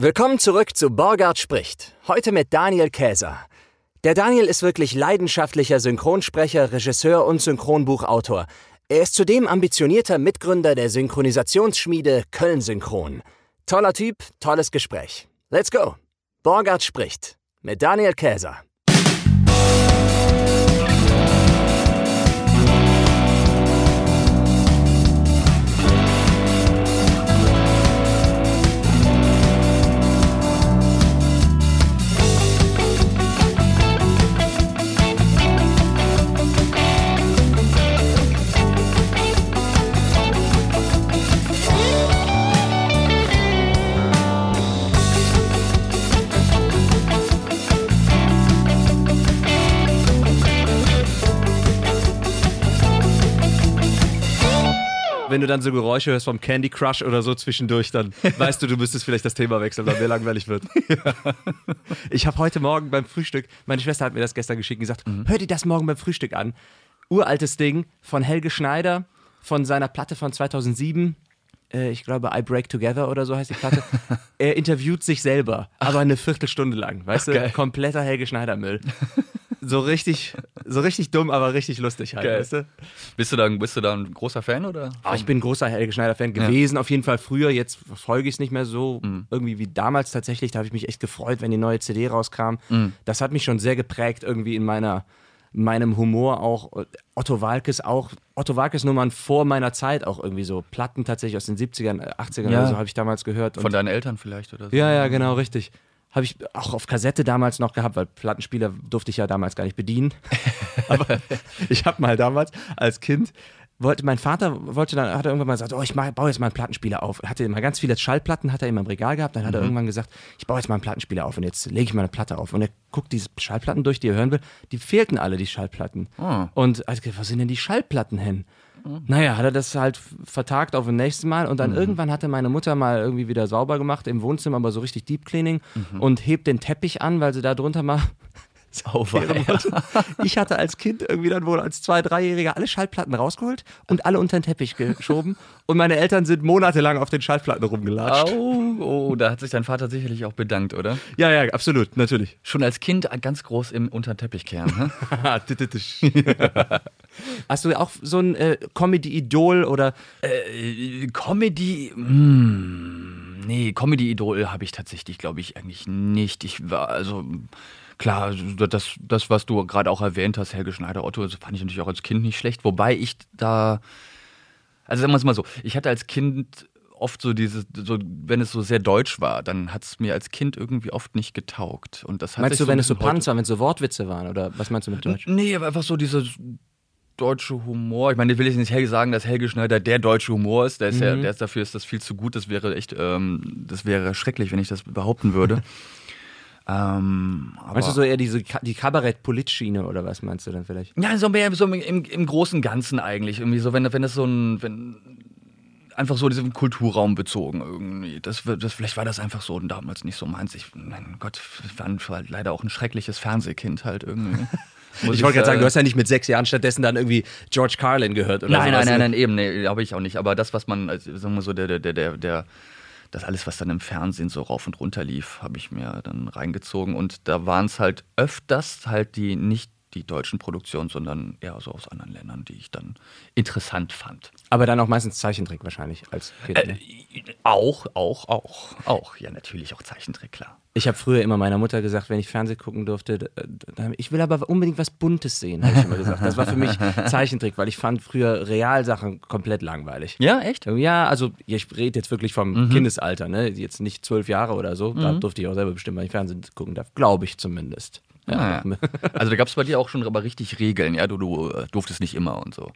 Willkommen zurück zu Borgard spricht. Heute mit Daniel Käser. Der Daniel ist wirklich leidenschaftlicher Synchronsprecher, Regisseur und Synchronbuchautor. Er ist zudem ambitionierter Mitgründer der Synchronisationsschmiede Köln Synchron. Toller Typ, tolles Gespräch. Let's go. Borgard spricht mit Daniel Käser. Wenn du dann so Geräusche hörst vom Candy Crush oder so zwischendurch, dann weißt du, du müsstest vielleicht das Thema wechseln, weil mir langweilig wird. Ja. Ich habe heute Morgen beim Frühstück, meine Schwester hat mir das gestern geschickt und gesagt, mhm. hör dir das morgen beim Frühstück an. Uraltes Ding von Helge Schneider, von seiner Platte von 2007 äh, ich glaube, I Break Together oder so heißt die Platte. er interviewt sich selber, aber eine Viertelstunde lang, weißt Ach, du? Geil. Kompletter Helge Schneider-Müll so richtig, so richtig dumm, aber richtig lustig halt, weißt du? Bist du da, bist du da ein großer Fan oder? Oh, ich bin ein großer Helge Schneider-Fan gewesen, ja. auf jeden Fall früher. Jetzt verfolge ich es nicht mehr so mhm. irgendwie wie damals tatsächlich. Da habe ich mich echt gefreut, wenn die neue CD rauskam. Mhm. Das hat mich schon sehr geprägt irgendwie in meiner meinem Humor auch. Otto Walkes auch. Otto Walkes Nummern vor meiner Zeit auch irgendwie so. Platten tatsächlich aus den 70ern, 80ern ja. oder so habe ich damals gehört. Von deinen Eltern vielleicht oder so. Ja, ja, genau, richtig habe ich auch auf Kassette damals noch gehabt, weil Plattenspieler durfte ich ja damals gar nicht bedienen. Aber ich habe mal damals als Kind wollte mein Vater wollte dann hat er irgendwann mal gesagt, oh ich mach, baue jetzt mal einen Plattenspieler auf. Hatte immer ganz viele Schallplatten, hat er immer im Regal gehabt. Dann hat mhm. er irgendwann gesagt, ich baue jetzt mal einen Plattenspieler auf und jetzt lege ich mal eine Platte auf. Und er guckt diese Schallplatten durch, die er hören will. Die fehlten alle die Schallplatten. Oh. Und also, was sind denn die Schallplatten hin? Naja, hat er das halt vertagt auf das nächste Mal und dann mhm. irgendwann hatte meine Mutter mal irgendwie wieder sauber gemacht im Wohnzimmer, aber so richtig Deep Cleaning mhm. und hebt den Teppich an, weil sie da drunter mal sauber Ich hatte als Kind irgendwie dann wohl als Zwei-, Dreijähriger alle Schallplatten rausgeholt und alle unter den Teppich geschoben und meine Eltern sind monatelang auf den Schallplatten rumgelatscht. Oh, oh, da hat sich dein Vater sicherlich auch bedankt, oder? Ja, ja, absolut, natürlich. Schon als Kind ganz groß im unter den Teppich kehren. Hast du auch so ein äh, Comedy-Idol oder? Äh, Comedy. Hm, nee, Comedy-Idol habe ich tatsächlich, glaube ich, eigentlich nicht. Ich war also. Klar, das, das was du gerade auch erwähnt hast, Helge Schneider, Otto, das fand ich natürlich auch als Kind nicht schlecht. Wobei ich da. Also sagen wir es mal so, ich hatte als Kind oft so dieses, so, wenn es so sehr deutsch war, dann hat es mir als Kind irgendwie oft nicht getaugt. Und das meinst du, so wenn es so Punts waren, wenn es so Wortwitze waren? Oder was meinst du mit Deutsch? Nee, aber einfach so diese deutsche Humor. Ich meine, ich will jetzt nicht Helge sagen, dass Helge Schneider der deutsche Humor ist. Der ist mhm. ja, der ist dafür ist das viel zu gut. Das wäre echt, ähm, das wäre schrecklich, wenn ich das behaupten würde. ähm, meinst du so eher diese die Kabarett-Polit-Schiene oder was meinst du dann vielleicht? Ja, so mehr so im, im großen Ganzen eigentlich. Irgendwie so, wenn, wenn das so ein, wenn einfach so diesen Kulturraum bezogen irgendwie. Das, das, vielleicht war das einfach so damals nicht so meins. Ich, mein Gott, ich war leider auch ein schreckliches Fernsehkind halt irgendwie. ich, ich wollte gerade sagen, du hast ja nicht mit sechs Jahren stattdessen dann irgendwie George Carlin gehört oder Nein, sowas. nein, nein, nein, eben, nee, habe ich auch nicht. Aber das, was man, also, sagen wir so, der, der, der, der, das alles, was dann im Fernsehen so rauf und runter lief, habe ich mir dann reingezogen. Und da waren es halt öfters halt die nicht die deutschen Produktionen, sondern eher so aus anderen Ländern, die ich dann interessant fand. Aber dann auch meistens Zeichentrick wahrscheinlich als Kind. Ne? Äh, auch, auch, auch, auch. Ja, natürlich auch Zeichentrick, klar. Ich habe früher immer meiner Mutter gesagt, wenn ich Fernsehen gucken durfte, ich will aber unbedingt was Buntes sehen, habe ich immer gesagt. Das war für mich Zeichentrick, weil ich fand früher Realsachen komplett langweilig. Ja, echt? Ja, also ich rede jetzt wirklich vom mhm. Kindesalter, ne? Jetzt nicht zwölf Jahre oder so. Mhm. Da durfte ich auch selber bestimmen, wenn ich Fernsehen gucken darf. Glaube ich zumindest. Ja. ja. Also da gab es bei dir auch schon aber richtig Regeln, ja, du, du äh, durftest nicht immer und so.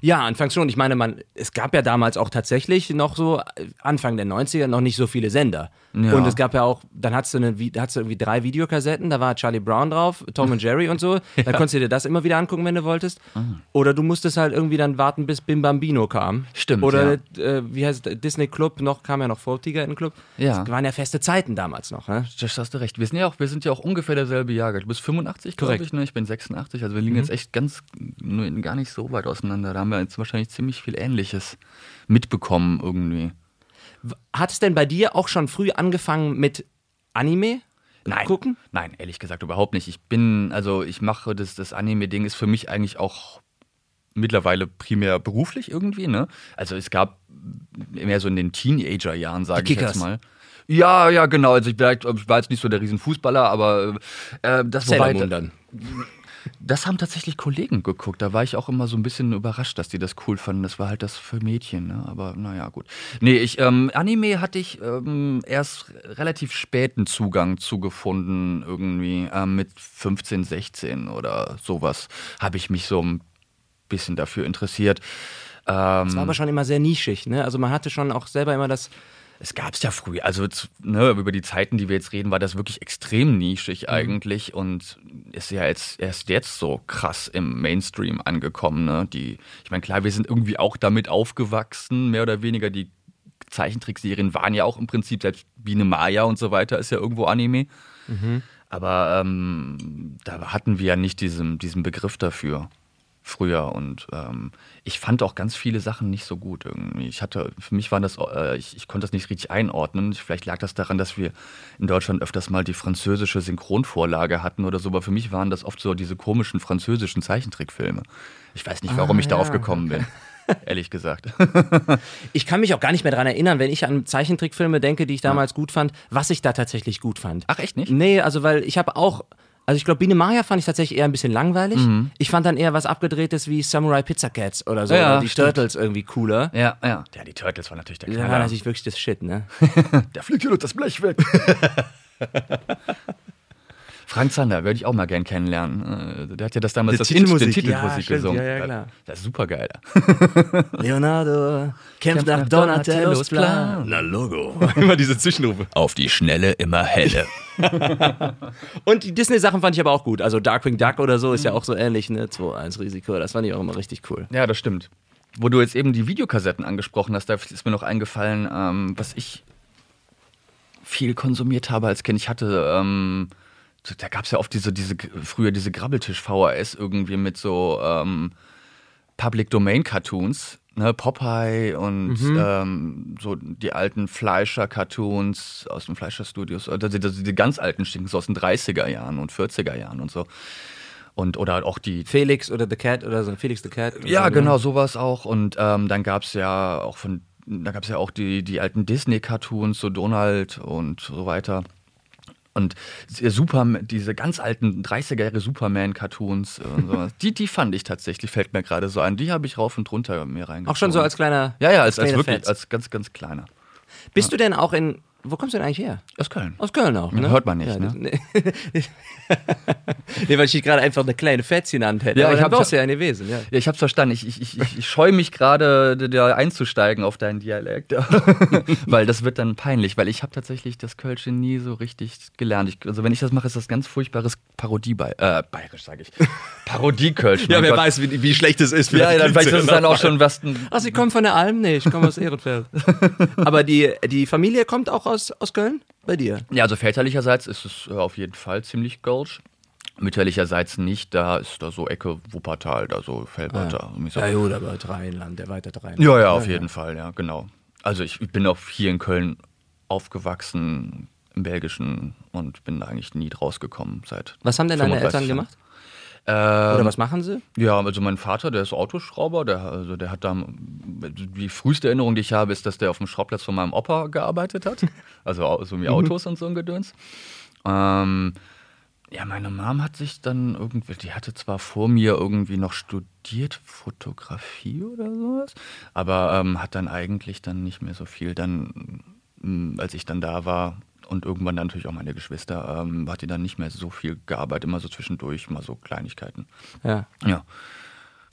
Ja, anfangs schon. Ich meine, man, es gab ja damals auch tatsächlich noch so, Anfang der 90er, noch nicht so viele Sender. Ja. Und es gab ja auch, dann hattest du, eine, hattest du irgendwie drei Videokassetten, da war Charlie Brown drauf, Tom und Jerry und so. ja. Dann konntest du dir das immer wieder angucken, wenn du wolltest. Mhm. Oder du musstest halt irgendwie dann warten, bis Bim Bambino kam. Stimmt. Oder, ja. äh, wie heißt es, Disney Club, noch kam ja noch vor Tiger Club. Ja. Das waren ja feste Zeiten damals noch. Ne? Das hast du recht. Wir sind ja auch, wir sind ja auch ungefähr derselbe Jahrgang. Du bist 85, glaube ich, ne? Ich bin 86. Also wir liegen mhm. jetzt echt ganz, nur gar nicht so weit auseinander. Da haben wir jetzt wahrscheinlich ziemlich viel Ähnliches mitbekommen irgendwie. Hat es denn bei dir auch schon früh angefangen mit Anime? Nein. Gucken? Nein, ehrlich gesagt überhaupt nicht. Ich bin, also ich mache das, das Anime-Ding ist für mich eigentlich auch mittlerweile primär beruflich irgendwie, ne? Also es gab mehr so in den Teenager-Jahren, sage ich jetzt mal. Ja, ja, genau. Also ich, war jetzt nicht so der Riesenfußballer, aber äh, das Sailor Moon dann. Das haben tatsächlich Kollegen geguckt. Da war ich auch immer so ein bisschen überrascht, dass die das cool fanden. Das war halt das für Mädchen, ne? Aber naja, gut. Nee, ich, ähm, Anime hatte ich ähm, erst relativ späten Zugang zugefunden, irgendwie ähm, mit 15, 16 oder sowas, habe ich mich so ein bisschen dafür interessiert. Ähm, Das war aber schon immer sehr nischig, ne? Also man hatte schon auch selber immer das. Es gab es ja früher, also ne, über die Zeiten, die wir jetzt reden, war das wirklich extrem nischig eigentlich und ist ja jetzt erst jetzt so krass im Mainstream angekommen. Ne? Die, ich meine, klar, wir sind irgendwie auch damit aufgewachsen, mehr oder weniger. Die Zeichentrickserien waren ja auch im Prinzip, selbst Biene Maya und so weiter, ist ja irgendwo Anime. Aber ähm, da hatten wir ja nicht diesen, diesen Begriff dafür früher und ähm, ich fand auch ganz viele Sachen nicht so gut irgendwie. Ich hatte, für mich waren das, äh, ich, ich konnte das nicht richtig einordnen. Vielleicht lag das daran, dass wir in Deutschland öfters mal die französische Synchronvorlage hatten oder so, aber für mich waren das oft so diese komischen französischen Zeichentrickfilme. Ich weiß nicht, warum Ah, ich darauf ja. gekommen bin. Ehrlich gesagt. Ich kann mich auch gar nicht mehr daran erinnern, wenn ich an Zeichentrickfilme denke, die ich damals gut fand, was ich da tatsächlich gut fand. Ach, echt nicht? Nee, also weil ich habe auch. Also ich glaube, Biene Maya fand ich tatsächlich eher ein bisschen langweilig. Ich fand dann eher was abgedrehtes wie Samurai Pizza Cats oder so. Ja, oder die stimmt. Turtles irgendwie cooler. Ja, ja. Ja, die Turtles waren natürlich der Das war Knaller. natürlich wirklich das Shit, ne? Der fliegt hier durch das Blech weg. Frank Zander würde ich auch mal gern kennenlernen. Äh, Der hat ja das damals Die das Titelmusik, den Titelmusik ja, stimmt, gesungen. ja, ja, klar. Das ist super geil. Leonardo kämpft nach nach Donatellos Plan. Na Logo. Immer diese Zwischenrufe. Auf die Schnelle immer helle. Und die Disney-Sachen fand ich aber auch gut. Also Darkwing Duck oder so ist ja auch so ähnlich, ne? 2-1 Risiko. Das fand ich auch immer richtig cool. Ja, das stimmt. Wo du jetzt eben die Videokassetten angesprochen hast, da ist mir noch eingefallen, ähm, was ich viel konsumiert habe als Kind. Ich hatte, ähm, da gab es ja oft diese, diese, früher diese Grabbeltisch-VHS irgendwie mit so ähm, Public Domain Cartoons, ne, Popeye und ähm, so die alten Fleischer-Cartoons aus den Fleischer-Studios, also die, die, die ganz alten Stinken, so aus den 30er Jahren und 40er Jahren und so. Und, oder auch die Felix oder The Cat oder so. Felix the Cat. ja, so, ne? genau, sowas auch. Und ähm, dann gab es ja auch von, da gab es ja auch die, die alten Disney-Cartoons, so Donald und so weiter. Und Super, diese ganz alten 30er Jahre Superman-Cartoons und sowas, die, die fand ich tatsächlich, fällt mir gerade so ein. Die habe ich rauf und runter mir reingezogen. Auch schon so als kleiner. Ja, ja, als, als kleine wirklich, Fans. als ganz, ganz kleiner. Bist du denn auch in. Wo kommst du denn eigentlich her? Aus Köln. Aus Köln auch, ne? Hört man nicht, ja, ne? Nee. nee, weil ich gerade einfach eine kleine Fetz genannt hätte. Ja, aber ich dann hab- warst du ja eine Wesen, ja. Ja, ich hab's verstanden. Ich, ich, ich, ich scheue mich gerade, da einzusteigen auf deinen Dialekt. weil das wird dann peinlich, weil ich habe tatsächlich das Kölsche nie so richtig gelernt. Ich, also wenn ich das mache, ist das ganz furchtbares Parodie bei, äh, bayerisch sage ich. Parodie-Kölsch. mein Gott. weiß, wie, wie schlecht es ist. Ja, ja, dann weiß ich, das ist dann auch schon was. Ach, Sie kommen von der Alm? Nee, ich komme aus Ehrenfeld. aber die, die Familie kommt auch aus, aus Köln? Bei dir? Ja, also väterlicherseits ist es äh, auf jeden Fall ziemlich Kölsch. Mütterlicherseits nicht, da ist da so Ecke Wuppertal, da so Felbert. irgendwie so. Ja, gut, aber Rheinland, erweitert Rheinland. Ja, ja, auf jeden Fall, ja, genau. Also ich bin auch hier in Köln aufgewachsen, im Belgischen, und bin da eigentlich nie rausgekommen seit. Was haben denn deine 35 Eltern Jahren. gemacht? Ähm, Oder was machen sie? Ja, also mein Vater, der ist Autoschrauber, der, also der hat da, die früheste Erinnerung, die ich habe, ist, dass der auf dem Schraubplatz von meinem Opa gearbeitet hat. Also so wie Autos und so ein Gedöns. Ähm, ja, meine Mom hat sich dann irgendwie, die hatte zwar vor mir irgendwie noch studiert, Fotografie oder sowas, aber ähm, hat dann eigentlich dann nicht mehr so viel. Dann, als ich dann da war und irgendwann dann natürlich auch meine Geschwister, ähm, hat die dann nicht mehr so viel gearbeitet, immer so zwischendurch, mal so Kleinigkeiten. Ja. Ja.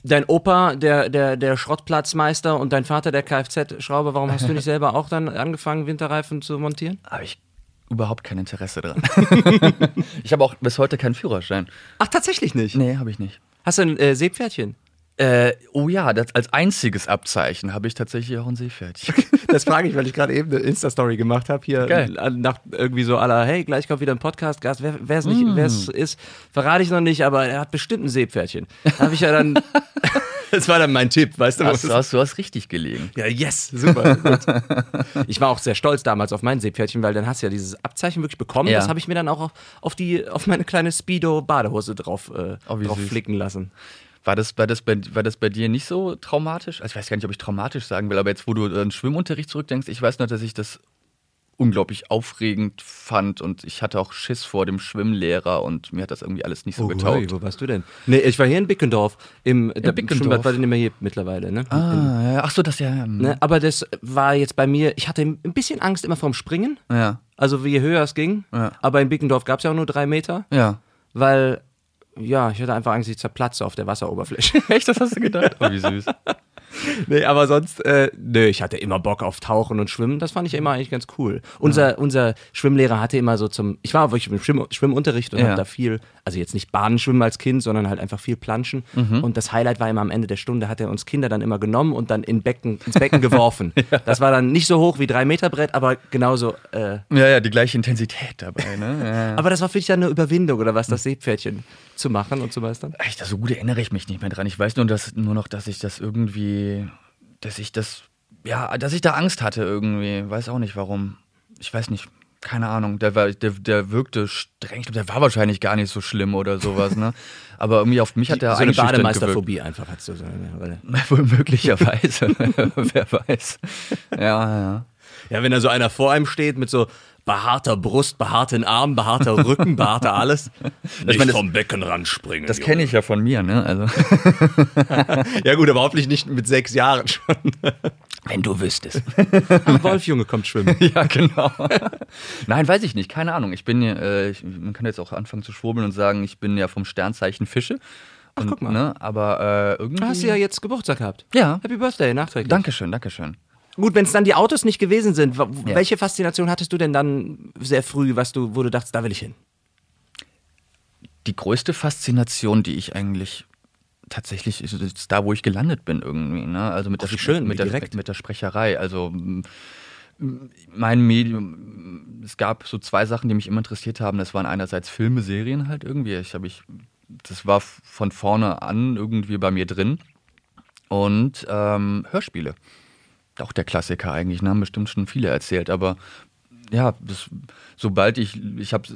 Dein Opa, der, der, der Schrottplatzmeister und dein Vater, der Kfz-Schrauber, warum hast du nicht selber auch dann angefangen, Winterreifen zu montieren? Habe ich überhaupt kein Interesse dran. ich habe auch bis heute keinen Führerschein. Ach, tatsächlich nicht. Nee, habe ich nicht. Hast du ein äh, Seepferdchen? Äh, oh ja, das, als einziges Abzeichen habe ich tatsächlich auch ein Seepferdchen. Das frage ich, weil ich gerade eben eine Insta-Story gemacht habe. Hier Geil. an- nach irgendwie so aller, hey, gleich kommt wieder ein Podcast. Gast, wer es nicht, wer es ist, verrate ich noch nicht, aber er hat bestimmt ein Seepferdchen. Habe ich ja dann Das war dann mein Tipp, weißt du? Hast, du, hast, du hast richtig gelegen. Ja, yes, super. ich war auch sehr stolz damals auf mein Seepferdchen, weil dann hast du ja dieses Abzeichen wirklich bekommen. Ja. Das habe ich mir dann auch auf, die, auf meine kleine Speedo-Badehose drauf, äh, Oh, drauf flicken lassen. War das, war, das bei, war das bei dir nicht so traumatisch? Also ich weiß gar nicht, ob ich traumatisch sagen will, aber jetzt, wo du an Schwimmunterricht zurückdenkst, ich weiß noch, dass ich das unglaublich aufregend fand und ich hatte auch Schiss vor dem Schwimmlehrer und mir hat das irgendwie alles nicht so Oh, getaugt. wo warst du denn? Nee, ich war hier in Bickendorf. Im der Bickendorf. Schwimmbad war nicht mehr hier mittlerweile, ne? Ah, ja. Ach so, das ja. hm. Ne, aber das war jetzt bei mir, ich hatte ein bisschen Angst immer vorm Springen. Ja, Also je höher es ging. Ja. Aber in Bickendorf gab es ja auch nur drei Meter. ja. Weil, ja, ich hatte einfach Angst, ich zerplatze auf der Wasseroberfläche. Echt, das hast du gedacht? Oh, wie süß. nee, aber sonst, äh, nö, ich hatte immer Bock auf Tauchen und Schwimmen. Das fand ich immer eigentlich ganz cool. Unser, unser Schwimmlehrer hatte immer so zum, ich war wirklich im Schwimm, Schwimmunterricht und Ja. habe da viel, also jetzt nicht Bahnenschwimmen als Kind, sondern halt einfach viel Planschen. Und das Highlight war immer am Ende der Stunde, hat er uns Kinder dann immer genommen und dann in Becken, ins Becken geworfen. Das war dann nicht so hoch wie drei Meter Brett, aber genauso, äh, Ja, ja, die gleiche Intensität dabei, ne? Ja. aber das war für dich dann eine Überwindung oder was, das Seepferdchen zu machen und zu meistern? Echt, so gut erinnere ich mich nicht mehr dran. Ich weiß nur, dass, nur noch, dass ich das irgendwie, dass ich das, ja, dass ich da Angst hatte irgendwie. Weiß auch nicht warum. Ich weiß nicht. Keine Ahnung. Der, war, der, der wirkte streng. Ich glaube, der war wahrscheinlich gar nicht so schlimm oder sowas, ne? Aber irgendwie auf mich hat er so eine. Bademeisterphobie einfach hast du so. Oder? Wohl möglicherweise. Wer weiß. Ja, ja. Ja, wenn da so einer vor einem steht mit so behaarter Brust, behaarten Armen, behaarter Rücken, behaarter alles. Nicht meine, das- vom Beckenrand springen. Das kenne ich ja von mir, ne? Also, Ja gut, aber hoffentlich nicht mit sechs Jahren schon. wenn du wüsstest. Ach, Wolf, Junge, kommt schwimmen. Ja, genau. Nein, weiß ich nicht, keine Ahnung. Ich bin, ja, äh, ich, man kann jetzt auch anfangen zu schwurbeln und sagen, ich bin ja vom Sternzeichen Fische. Und, guck mal. Ne, aber äh, irgendwie. Hast du ja jetzt Geburtstag gehabt. Ja. Happy Birthday, nachträglich. Dankeschön, Dankeschön. Gut, wenn es dann die Autos nicht gewesen sind, Ja. welche Faszination hattest du denn dann sehr früh, was du, wo du dachtest, da will ich hin? Die größte Faszination, die ich eigentlich tatsächlich ist, ist da, wo ich gelandet bin irgendwie. Ne? Also mit, Ach, der, schön, mit, der, mit der Sprecherei. Also mein Medium, es gab so zwei Sachen, die mich immer interessiert haben. Das waren einerseits Filme, Serien halt irgendwie. Ich habe ich, das war von vorne an irgendwie bei mir drin. Und ähm, Hörspiele. Auch der Klassiker eigentlich, ne? haben bestimmt schon viele erzählt, aber ja, das, sobald ich, ich habe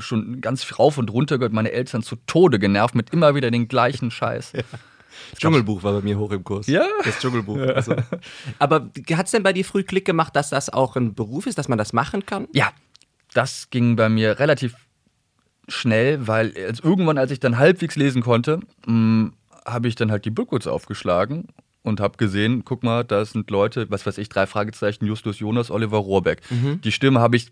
schon ganz rauf und runter gehört, meine Eltern zu Tode genervt mit immer wieder den gleichen Scheiß. Dschungelbuch war bei mir hoch im Kurs. Ja? Das Dschungelbuch. Also. Aber hat es denn bei dir früh Klick gemacht, dass das auch ein Beruf ist, dass man das machen kann? Ja, das ging bei mir relativ schnell, weil als irgendwann, als ich dann halbwegs lesen konnte, mh, habe ich dann halt die Bookwoods aufgeschlagen und habe gesehen, guck mal, da sind Leute, was weiß ich, drei Fragezeichen, Justus Jonas, Oliver Rohrbeck. Die Stimme habe ich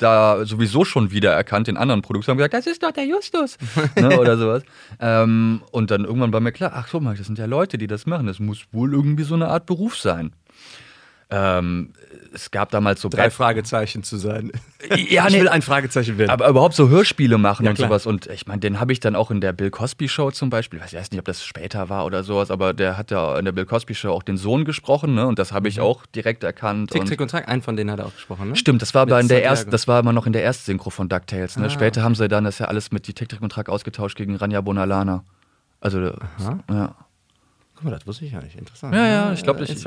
da sowieso schon wieder erkannt in anderen Produktionen, haben gesagt, das ist doch der Justus ne, oder sowas. Ähm, und dann irgendwann war mir klar, ach guck mal, das sind ja Leute, die das machen. Das muss wohl irgendwie so eine Art Beruf sein. Ähm, es gab damals so Drei Brett- Fragezeichen zu sein. Ja, ich nee. will ein Fragezeichen werden. aber überhaupt so Hörspiele machen Ja, und klar. sowas. Und ich meine, den habe ich dann auch in der Bill Cosby Show zum Beispiel. Ich weiß nicht, ob das später war oder sowas, aber der hat ja in der Bill Cosby Show auch den Sohn gesprochen, ne? Und das habe ich auch direkt erkannt. Tick, und Trick und Track, einen von denen hat er auch gesprochen, ne? Stimmt, das war Mit aber in der ersten, das war immer noch in der Erstsynchro von DuckTales. Ne? Ah. Später haben sie dann das ja alles mit die Tick Trick und Track ausgetauscht gegen Ranja Bonalana. Also ja. Guck mal, das wusste ich ja nicht. Interessant. Ja, ja, ich glaube, Äh, ich,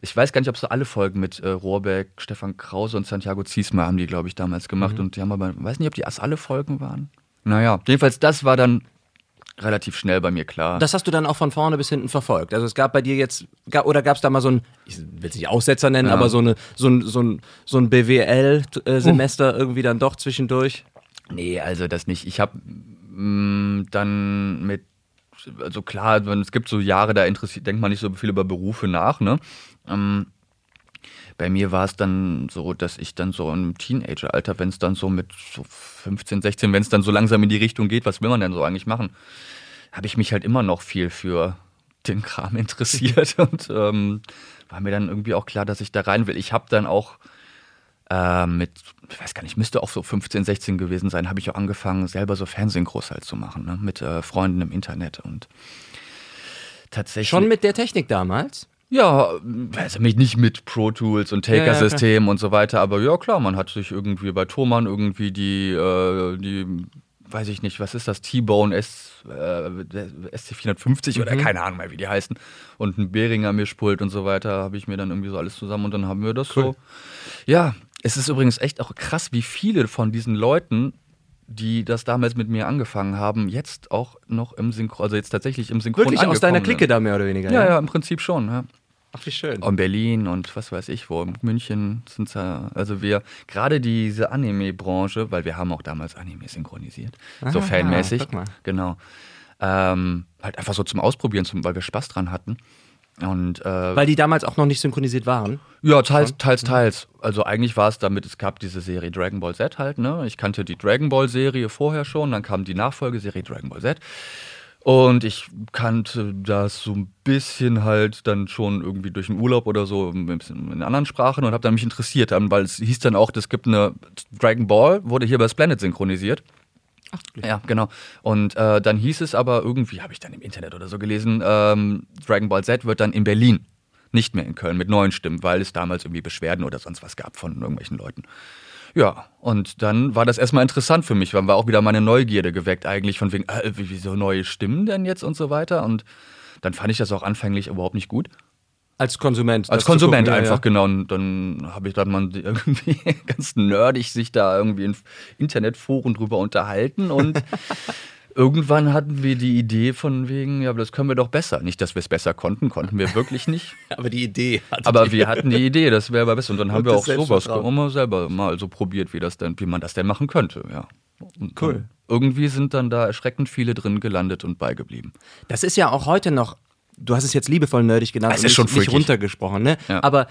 ich weiß gar nicht, ob so alle Folgen mit äh, Rohrbeck, Stefan Krause und Santiago Ziesmer haben die, glaube ich, damals gemacht. Mhm. Und die haben aber, weiß nicht, ob die erst alle Folgen waren. Naja, jedenfalls, das war dann relativ schnell bei mir klar. Das hast du dann auch von vorne bis hinten verfolgt. Also es gab bei dir jetzt, oder gab es da mal so ein, ich will es nicht Aussetzer nennen, Ja. aber so, eine, so ein, so ein, so ein BWL-Semester irgendwie dann doch zwischendurch. Nee, also das nicht. Ich habe dann mit, also klar, es gibt so Jahre, da interessiert, denkt man nicht so viel über Berufe nach, ne? Ähm, bei mir war es dann so, dass ich dann so im Teenageralter, wenn es dann so mit so 15, 16, wenn es dann so langsam in die Richtung geht, was will man denn so eigentlich machen, habe ich mich halt immer noch viel für den Kram interessiert und ähm, war mir dann irgendwie auch klar, dass ich da rein will. Ich habe dann auch äh, mit, ich weiß gar nicht, müsste auch so 15, 16 gewesen sein, habe ich auch angefangen, selber so Fernsehgroß halt zu machen, ne? mit äh, Freunden im Internet und tatsächlich. Schon mit der Technik damals? Ja, also nicht mit Pro Tools und Ja, ja, Taker-System und so weiter, aber ja klar, man hat sich irgendwie bei Thomann irgendwie die, äh, die weiß ich nicht, was ist das, T-Bone S, äh, SC450 oder keine Ahnung mehr, wie die heißen. Und ein Behringer Mischpult und so weiter, habe ich mir dann irgendwie so alles zusammen und dann haben wir das so. Ja, es ist übrigens echt auch krass, wie viele von diesen Leuten, die das damals mit mir angefangen haben, jetzt auch noch im Synchron, also jetzt tatsächlich im Synchron Wirklich aus deiner Clique sind. da mehr oder weniger? Ja, ja, im Prinzip schon. Ja. Ach, wie schön. In Berlin und was weiß ich wo, in München sind ja, also wir, gerade diese Anime-Branche, weil wir haben auch damals Anime synchronisiert, so Ah, fanmäßig, genau, ähm, halt einfach so zum Ausprobieren, zum, weil wir Spaß dran hatten. Und äh, Weil die damals auch noch nicht synchronisiert waren. ja, teils, teils, teils. Also eigentlich war es damit, es gab diese Serie Dragon Ball Z halt, ne? Ich kannte die Dragon Ball Serie vorher schon, dann kam die Nachfolgeserie Dragon Ball Z. Und ich kannte das so ein bisschen halt dann schon irgendwie durch den Urlaub oder so in anderen Sprachen und habe dann mich interessiert, weil es hieß dann auch, es gibt eine Dragon Ball, wurde hier bei Splendid synchronisiert. Ach, Ja, genau. Und äh, dann hieß es aber irgendwie, habe ich dann im Internet oder so gelesen, ähm, Dragon Ball Z wird dann in Berlin, nicht mehr in Köln mit neuen Stimmen, weil es damals irgendwie Beschwerden oder sonst was gab von irgendwelchen Leuten. Ja, und dann war das erstmal interessant für mich, weil war auch wieder meine Neugierde geweckt eigentlich von wegen, äh, wie- wieso neue Stimmen denn jetzt und so weiter. Und dann fand ich das auch anfänglich überhaupt nicht gut. Als Konsument. Als Konsument gucken, einfach, ja. genau. Und dann habe ich dann mal irgendwie ganz nerdig sich da irgendwie in Internetforen drüber unterhalten und irgendwann hatten wir die Idee von wegen, ja, aber das können wir doch besser. Nicht, dass wir es besser konnten, konnten wir wirklich nicht. Aber die Idee. Aber ihr. wir hatten die Idee, das wäre aber besser. Und dann haben Und wir das auch sowas mal selber mal so probiert, wie das denn, wie man das denn machen könnte, ja. Und Cool. irgendwie sind dann da erschreckend viele drin gelandet und beigeblieben. Das ist ja auch heute noch, du hast es jetzt liebevoll nerdig genannt, Es und ist schon nicht, nicht freakig. runtergesprochen, ne? Ja. Aber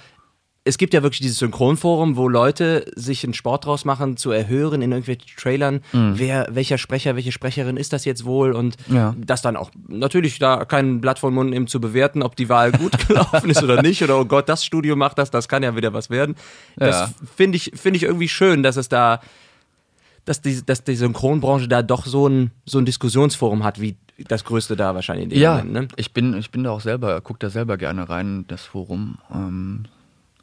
es gibt ja wirklich dieses Synchronforum, wo Leute sich einen Sport draus machen, zu erhören in irgendwelchen Trailern, wer, welcher Sprecher, welche Sprecherin ist das jetzt wohl und Ja. das dann auch natürlich da kein Blatt vom Mund nehmen zu bewerten, ob die Wahl gut gelaufen ist oder nicht oder oh Gott, das Studio macht das, das kann ja wieder was werden. Das Ja. finde ich, finde ich irgendwie schön, dass es da dass die, dass die Synchronbranche da doch so ein, so ein Diskussionsforum hat, wie das größte da wahrscheinlich in dem Ja, Moment. Ne? ich bin, ich bin da auch selber, gucke da selber gerne rein, das Forum. Ähm,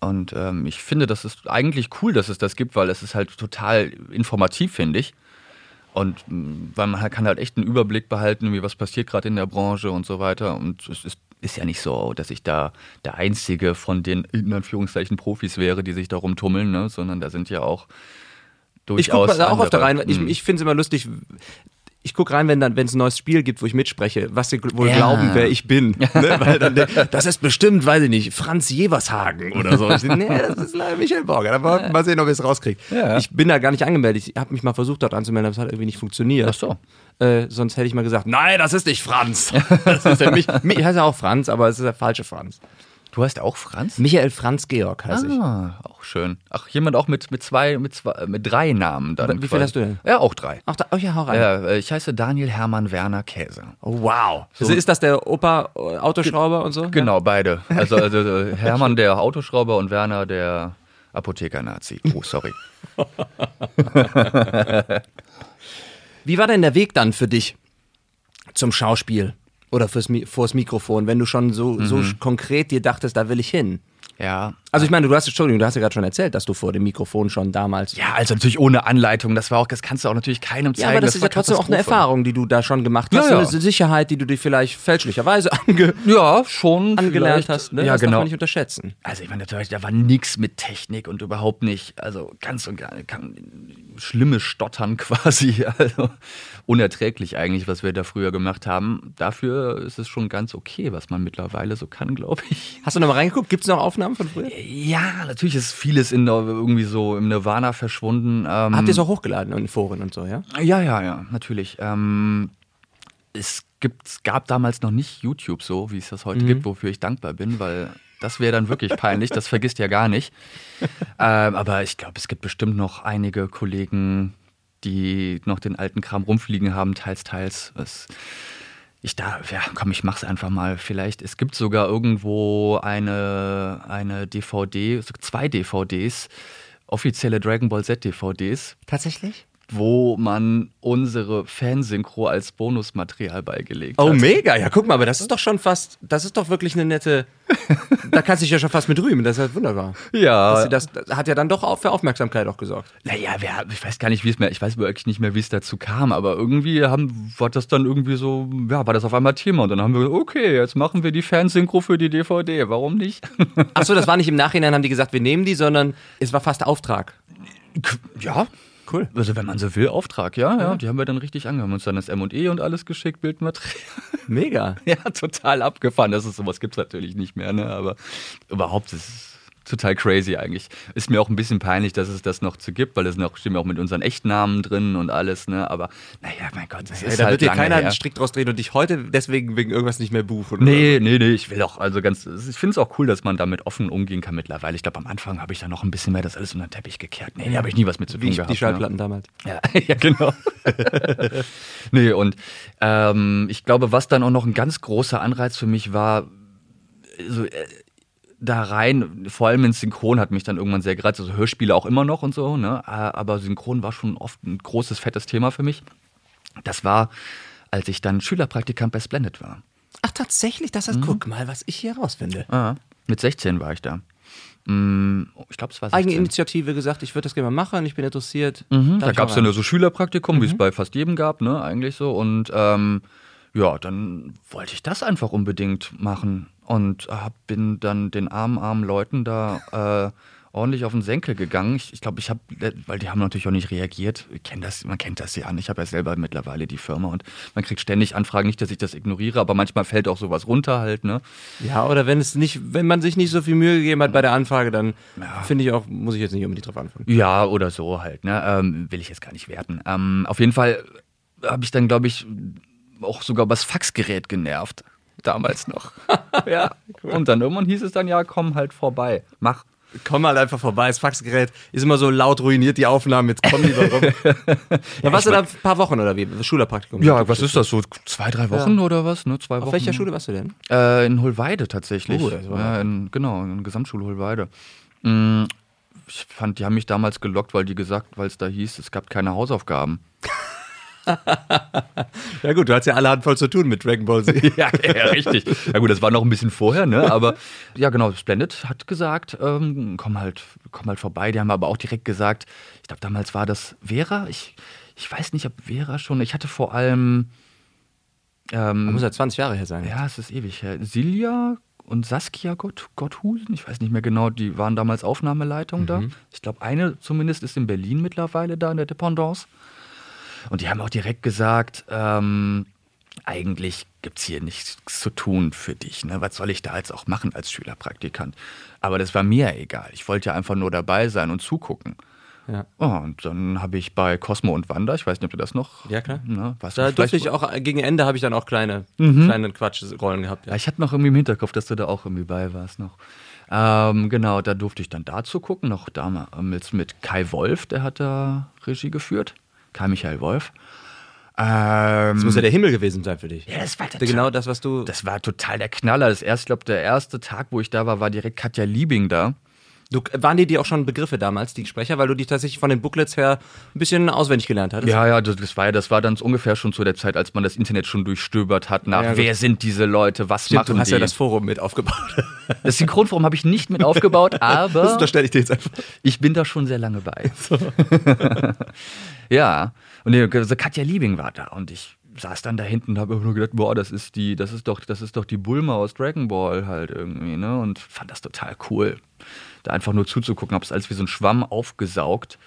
und ähm, ich finde, das ist eigentlich cool, dass es das gibt, weil es ist halt total informativ, finde ich. Und mh, weil man halt kann halt echt einen Überblick behalten, wie was passiert gerade in der Branche und so weiter. Und es ist, ist ja nicht so, dass ich da der Einzige von den in Anführungszeichen Profis wäre, die sich da rumtummeln, ne? sondern da sind ja auch Ich gucke durchaus da auch andere. rein. Ich, Mhm. ich finde es immer lustig. Ich gucke rein, wenn dann, wenn es ein neues Spiel gibt, wo ich mitspreche, was sie wohl Ja. glauben, wer ich bin. ne? Weil dann, das ist bestimmt, weiß ich nicht, Franz Jevershagen oder so. Ich nee, das ist leider Michael Borger. Aber mal sehen, ob ich es rauskriege. Ja. Ich bin da gar nicht angemeldet. Ich habe mich mal versucht, dort anzumelden, aber es hat irgendwie nicht funktioniert. Ach so. Äh, sonst hätte ich mal gesagt, nein, das ist nicht Franz. Das ist ja mich. Ich heiße auch Franz, aber es ist der falsche Franz. Du heißt auch Franz? Michael Franz Georg heiße ich. Ah, auch schön. Ach, jemand auch mit, mit zwei, mit zwei, mit drei Namen dann. Wie viel quasi. hast du denn? Ja, auch drei. Ach, da, oh ja, hau rein. Ja, äh, ich heiße Daniel Hermann Werner Käse. Oh, wow. Also ist das der Opa äh, Autoschrauber und so? Genau, beide. Also, also äh, Hermann der Autoschrauber und Werner der Apotheker-Nazi. Oh, sorry. Wie war denn der Weg dann für dich zum Schauspiel oder fürs, Mi- vors Mikrofon, wenn du schon so, so konkret dir dachtest, da will ich hin? Ja. Also ich meine, du hast, Entschuldigung, du hast ja gerade schon erzählt, dass du vor dem Mikrofon schon damals... Ja, also natürlich ohne Anleitung. Das war auch, das kannst du auch natürlich keinem zeigen. Ja, aber das, ist war ja trotzdem auch eine. Erfahrung, die du da schon gemacht Ja, hast. ja. Eine Sicherheit, die du dir vielleicht fälschlicherweise ange Ja, schon. angelernt hast. Ne? Ja, das darf genau. man nicht unterschätzen. Also ich meine, natürlich, da war nichts mit Technik und überhaupt nicht, also ganz und gar kann, schlimmes Stottern quasi, also unerträglich eigentlich, was wir da früher gemacht haben. Dafür ist es schon ganz okay, was man mittlerweile so kann, glaube ich. Hast du noch mal reingeguckt? Gibt es noch Aufnahmen von früher? Ja, natürlich ist vieles in der, irgendwie so im Nirvana verschwunden. Ähm, Habt ihr es auch hochgeladen in Foren und so, ja? ja, ja, ja, natürlich. Ähm, es, gibt, gab damals noch nicht YouTube so, wie es das heute gibt, wofür ich dankbar bin, weil das wäre dann wirklich peinlich, das vergisst ja gar nicht. Ähm, aber ich glaube, es gibt bestimmt noch einige Kollegen, die noch den alten Kram rumfliegen haben, teils, teils. Es, ich da, ja, komm, ich mach's einfach mal. Vielleicht, es gibt sogar irgendwo eine, eine DVD, zwei DVDs, offizielle Dragon Ball Z DVDs. Tatsächlich? Wo man unsere Fansynchro als Bonusmaterial beigelegt Oh, hat. mega. Ja, guck mal, aber das ist doch schon fast, das ist doch wirklich eine nette, da kannst du dich ja schon fast mit rühmen. Das ist halt wunderbar. Ja, das, das hat ja dann doch auch für Aufmerksamkeit auch gesorgt. Naja, wer, ich weiß gar nicht, wie es mir, ich weiß wirklich nicht mehr, wie es dazu kam, aber irgendwie haben, war das dann irgendwie so, ja, war das auf einmal Thema und dann haben wir gesagt, okay, jetzt machen wir die Fansynchro für die DVD, warum nicht? Achso, das war nicht im Nachhinein, haben die gesagt, wir nehmen die, sondern es war fast Auftrag. ja, Cool. also wenn man so will, Auftrag, ja, ja, die haben wir dann richtig angehauen, uns dann das M&E und alles geschickt, Bildmaterial. Mega. Ja, total abgefahren, das ist sowas gibt's natürlich nicht mehr, ne, aber überhaupt ist es total crazy eigentlich. Ist mir auch ein bisschen peinlich, dass es das noch zu gibt, weil es noch stehen ja auch mit unseren Echtnamen drin und alles, ne? Aber naja, mein Gott, das Ja, ist da halt wird dir keiner her. einen Strick draus drehen und dich heute deswegen wegen irgendwas nicht mehr buchen. oder Nee, nee, nee, ich will auch, also ganz, ich finde es auch cool, dass man damit offen umgehen kann mittlerweile. Ich glaube, am Anfang habe ich da noch ein bisschen mehr das alles unter den Teppich gekehrt. Nee, da habe ich nie was mit zu tun Wie ich gehabt. die Schallplatten damals. Ne? Ja, ja, genau. nee, und ähm, ich glaube, was dann auch noch ein ganz großer Anreiz für mich war, so, äh, da rein, vor allem ins Synchron hat mich dann irgendwann sehr gereizt, also Hörspiele auch immer noch und so, ne? Aber Synchron war schon oft ein großes, fettes Thema für mich. Das war, als ich dann Schülerpraktikant bei Splendid war. Ach, tatsächlich? Das heißt, guck mal, was ich hier rausfinde. Ah, mit 16 war ich da. Mm, Ich glaube, es war 16. Eigeninitiative gesagt, ich würde das gerne mal machen, ich bin interessiert. Mhm, da gab es dann ran? so Schülerpraktikum, wie es bei fast jedem gab, ne, eigentlich so. Und ähm, ja, dann wollte ich das einfach unbedingt machen. Und hab, bin dann den armen, armen Leuten da äh, ordentlich auf den Senkel gegangen. Ich, ich glaube, ich habe, weil die haben natürlich auch nicht reagiert. Ich kenn das, man kennt das ja an. Ich habe ja selber mittlerweile die Firma und man kriegt ständig Anfragen, nicht, dass ich das ignoriere, aber manchmal fällt auch sowas runter halt, ne? Ja, oder wenn es nicht, wenn man sich nicht so viel Mühe gegeben hat bei der Anfrage, dann finde ich auch, muss ich jetzt nicht unbedingt drauf anfangen. Ja, oder so halt, ne? Ähm, will ich jetzt gar nicht werten. Ähm, auf jeden Fall habe ich dann, glaube ich, auch sogar übers Faxgerät genervt. Damals noch. ja. Und dann irgendwann hieß es dann, ja, komm halt vorbei. Mach. Komm mal einfach vorbei, das Faxgerät ist immer so laut ruiniert die Aufnahmen, jetzt komm lieber rum. ja, warst du da ein paar Wochen oder wie? Schülerpraktikum? Ja, was ist das so? Zwei, drei Wochen oder was? Ne? Zwei Auf Wochen. welcher Schule warst du denn? Äh, in Holweide tatsächlich. Oh, war- ja, in, genau, in Gesamtschule Holweide. Mm, Ich fand, die haben mich damals gelockt, weil die gesagt, weil es da hieß, es gab keine Hausaufgaben. Ja gut, du hast ja allerhand voll zu tun mit Dragon Ball Z. ja, ja, richtig. Ja gut, das war noch ein bisschen vorher, ne? Aber ja, genau, Splendid hat gesagt, ähm, komm halt, komm halt vorbei. Die haben aber auch direkt gesagt, ich glaube, damals war das Vera. Ich, ich weiß nicht, ob Vera schon. Ich hatte vor allem, ähm, Muss ja 20 Jahre her sein. ja, es ist ewig her. Silja und Saskia Gott, Gotthusen, ich weiß nicht mehr genau, die waren damals Aufnahmeleitung da. Ich glaube, eine zumindest ist in Berlin mittlerweile da in der Dependance. Und die haben auch direkt gesagt, ähm, eigentlich gibt es hier nichts zu tun für dich. Ne? Was soll ich da jetzt auch machen als Schülerpraktikant? Aber das war mir egal. Ich wollte ja einfach nur dabei sein und zugucken. Ja. Oh, und dann habe ich bei Cosmo und Wanda, ich weiß nicht, ob du das noch. Ja, klar. Ne, Da du durfte ich auch, gegen Ende habe ich dann auch kleine, kleine Quatschrollen gehabt. Ja, Ja. ich hatte noch irgendwie im Hinterkopf, dass du da auch irgendwie bei warst noch. Ähm, genau, da durfte ich dann dazu gucken, noch damals mit Kai Wolf, der hat da Regie geführt. Kai Michael Wolf. Ähm, Das muss ja der Himmel gewesen sein für dich. ja, das war Genau das, was du. Das war total der Knaller. Das erste, ich glaube, der erste Tag, wo ich da war, war direkt Katja Liebing da. Du, waren dir die auch schon Begriffe damals, die Sprecher, weil du die tatsächlich von den Booklets her ein bisschen auswendig gelernt hattest? Ja, ja, das, das war ja, das war dann ungefähr schon zu der Zeit, als man das Internet schon durchstöbert hat nach, Ja, wer sind diese Leute, was Stimmt, machen du hast die. ja das Forum mit aufgebaut. das Synchronforum habe ich nicht mit aufgebaut, Das aber unterstelle ich dir jetzt einfach. ich bin da schon sehr lange bei. ja, und die- also Katja Liebing war da und ich saß dann da hinten und habe nur gedacht, boah, das ist die, das ist doch, das ist doch die Bulma aus Dragon Ball halt irgendwie, ne? Und fand das total cool, da einfach nur zuzugucken, habe es alles wie so ein Schwamm aufgesaugt.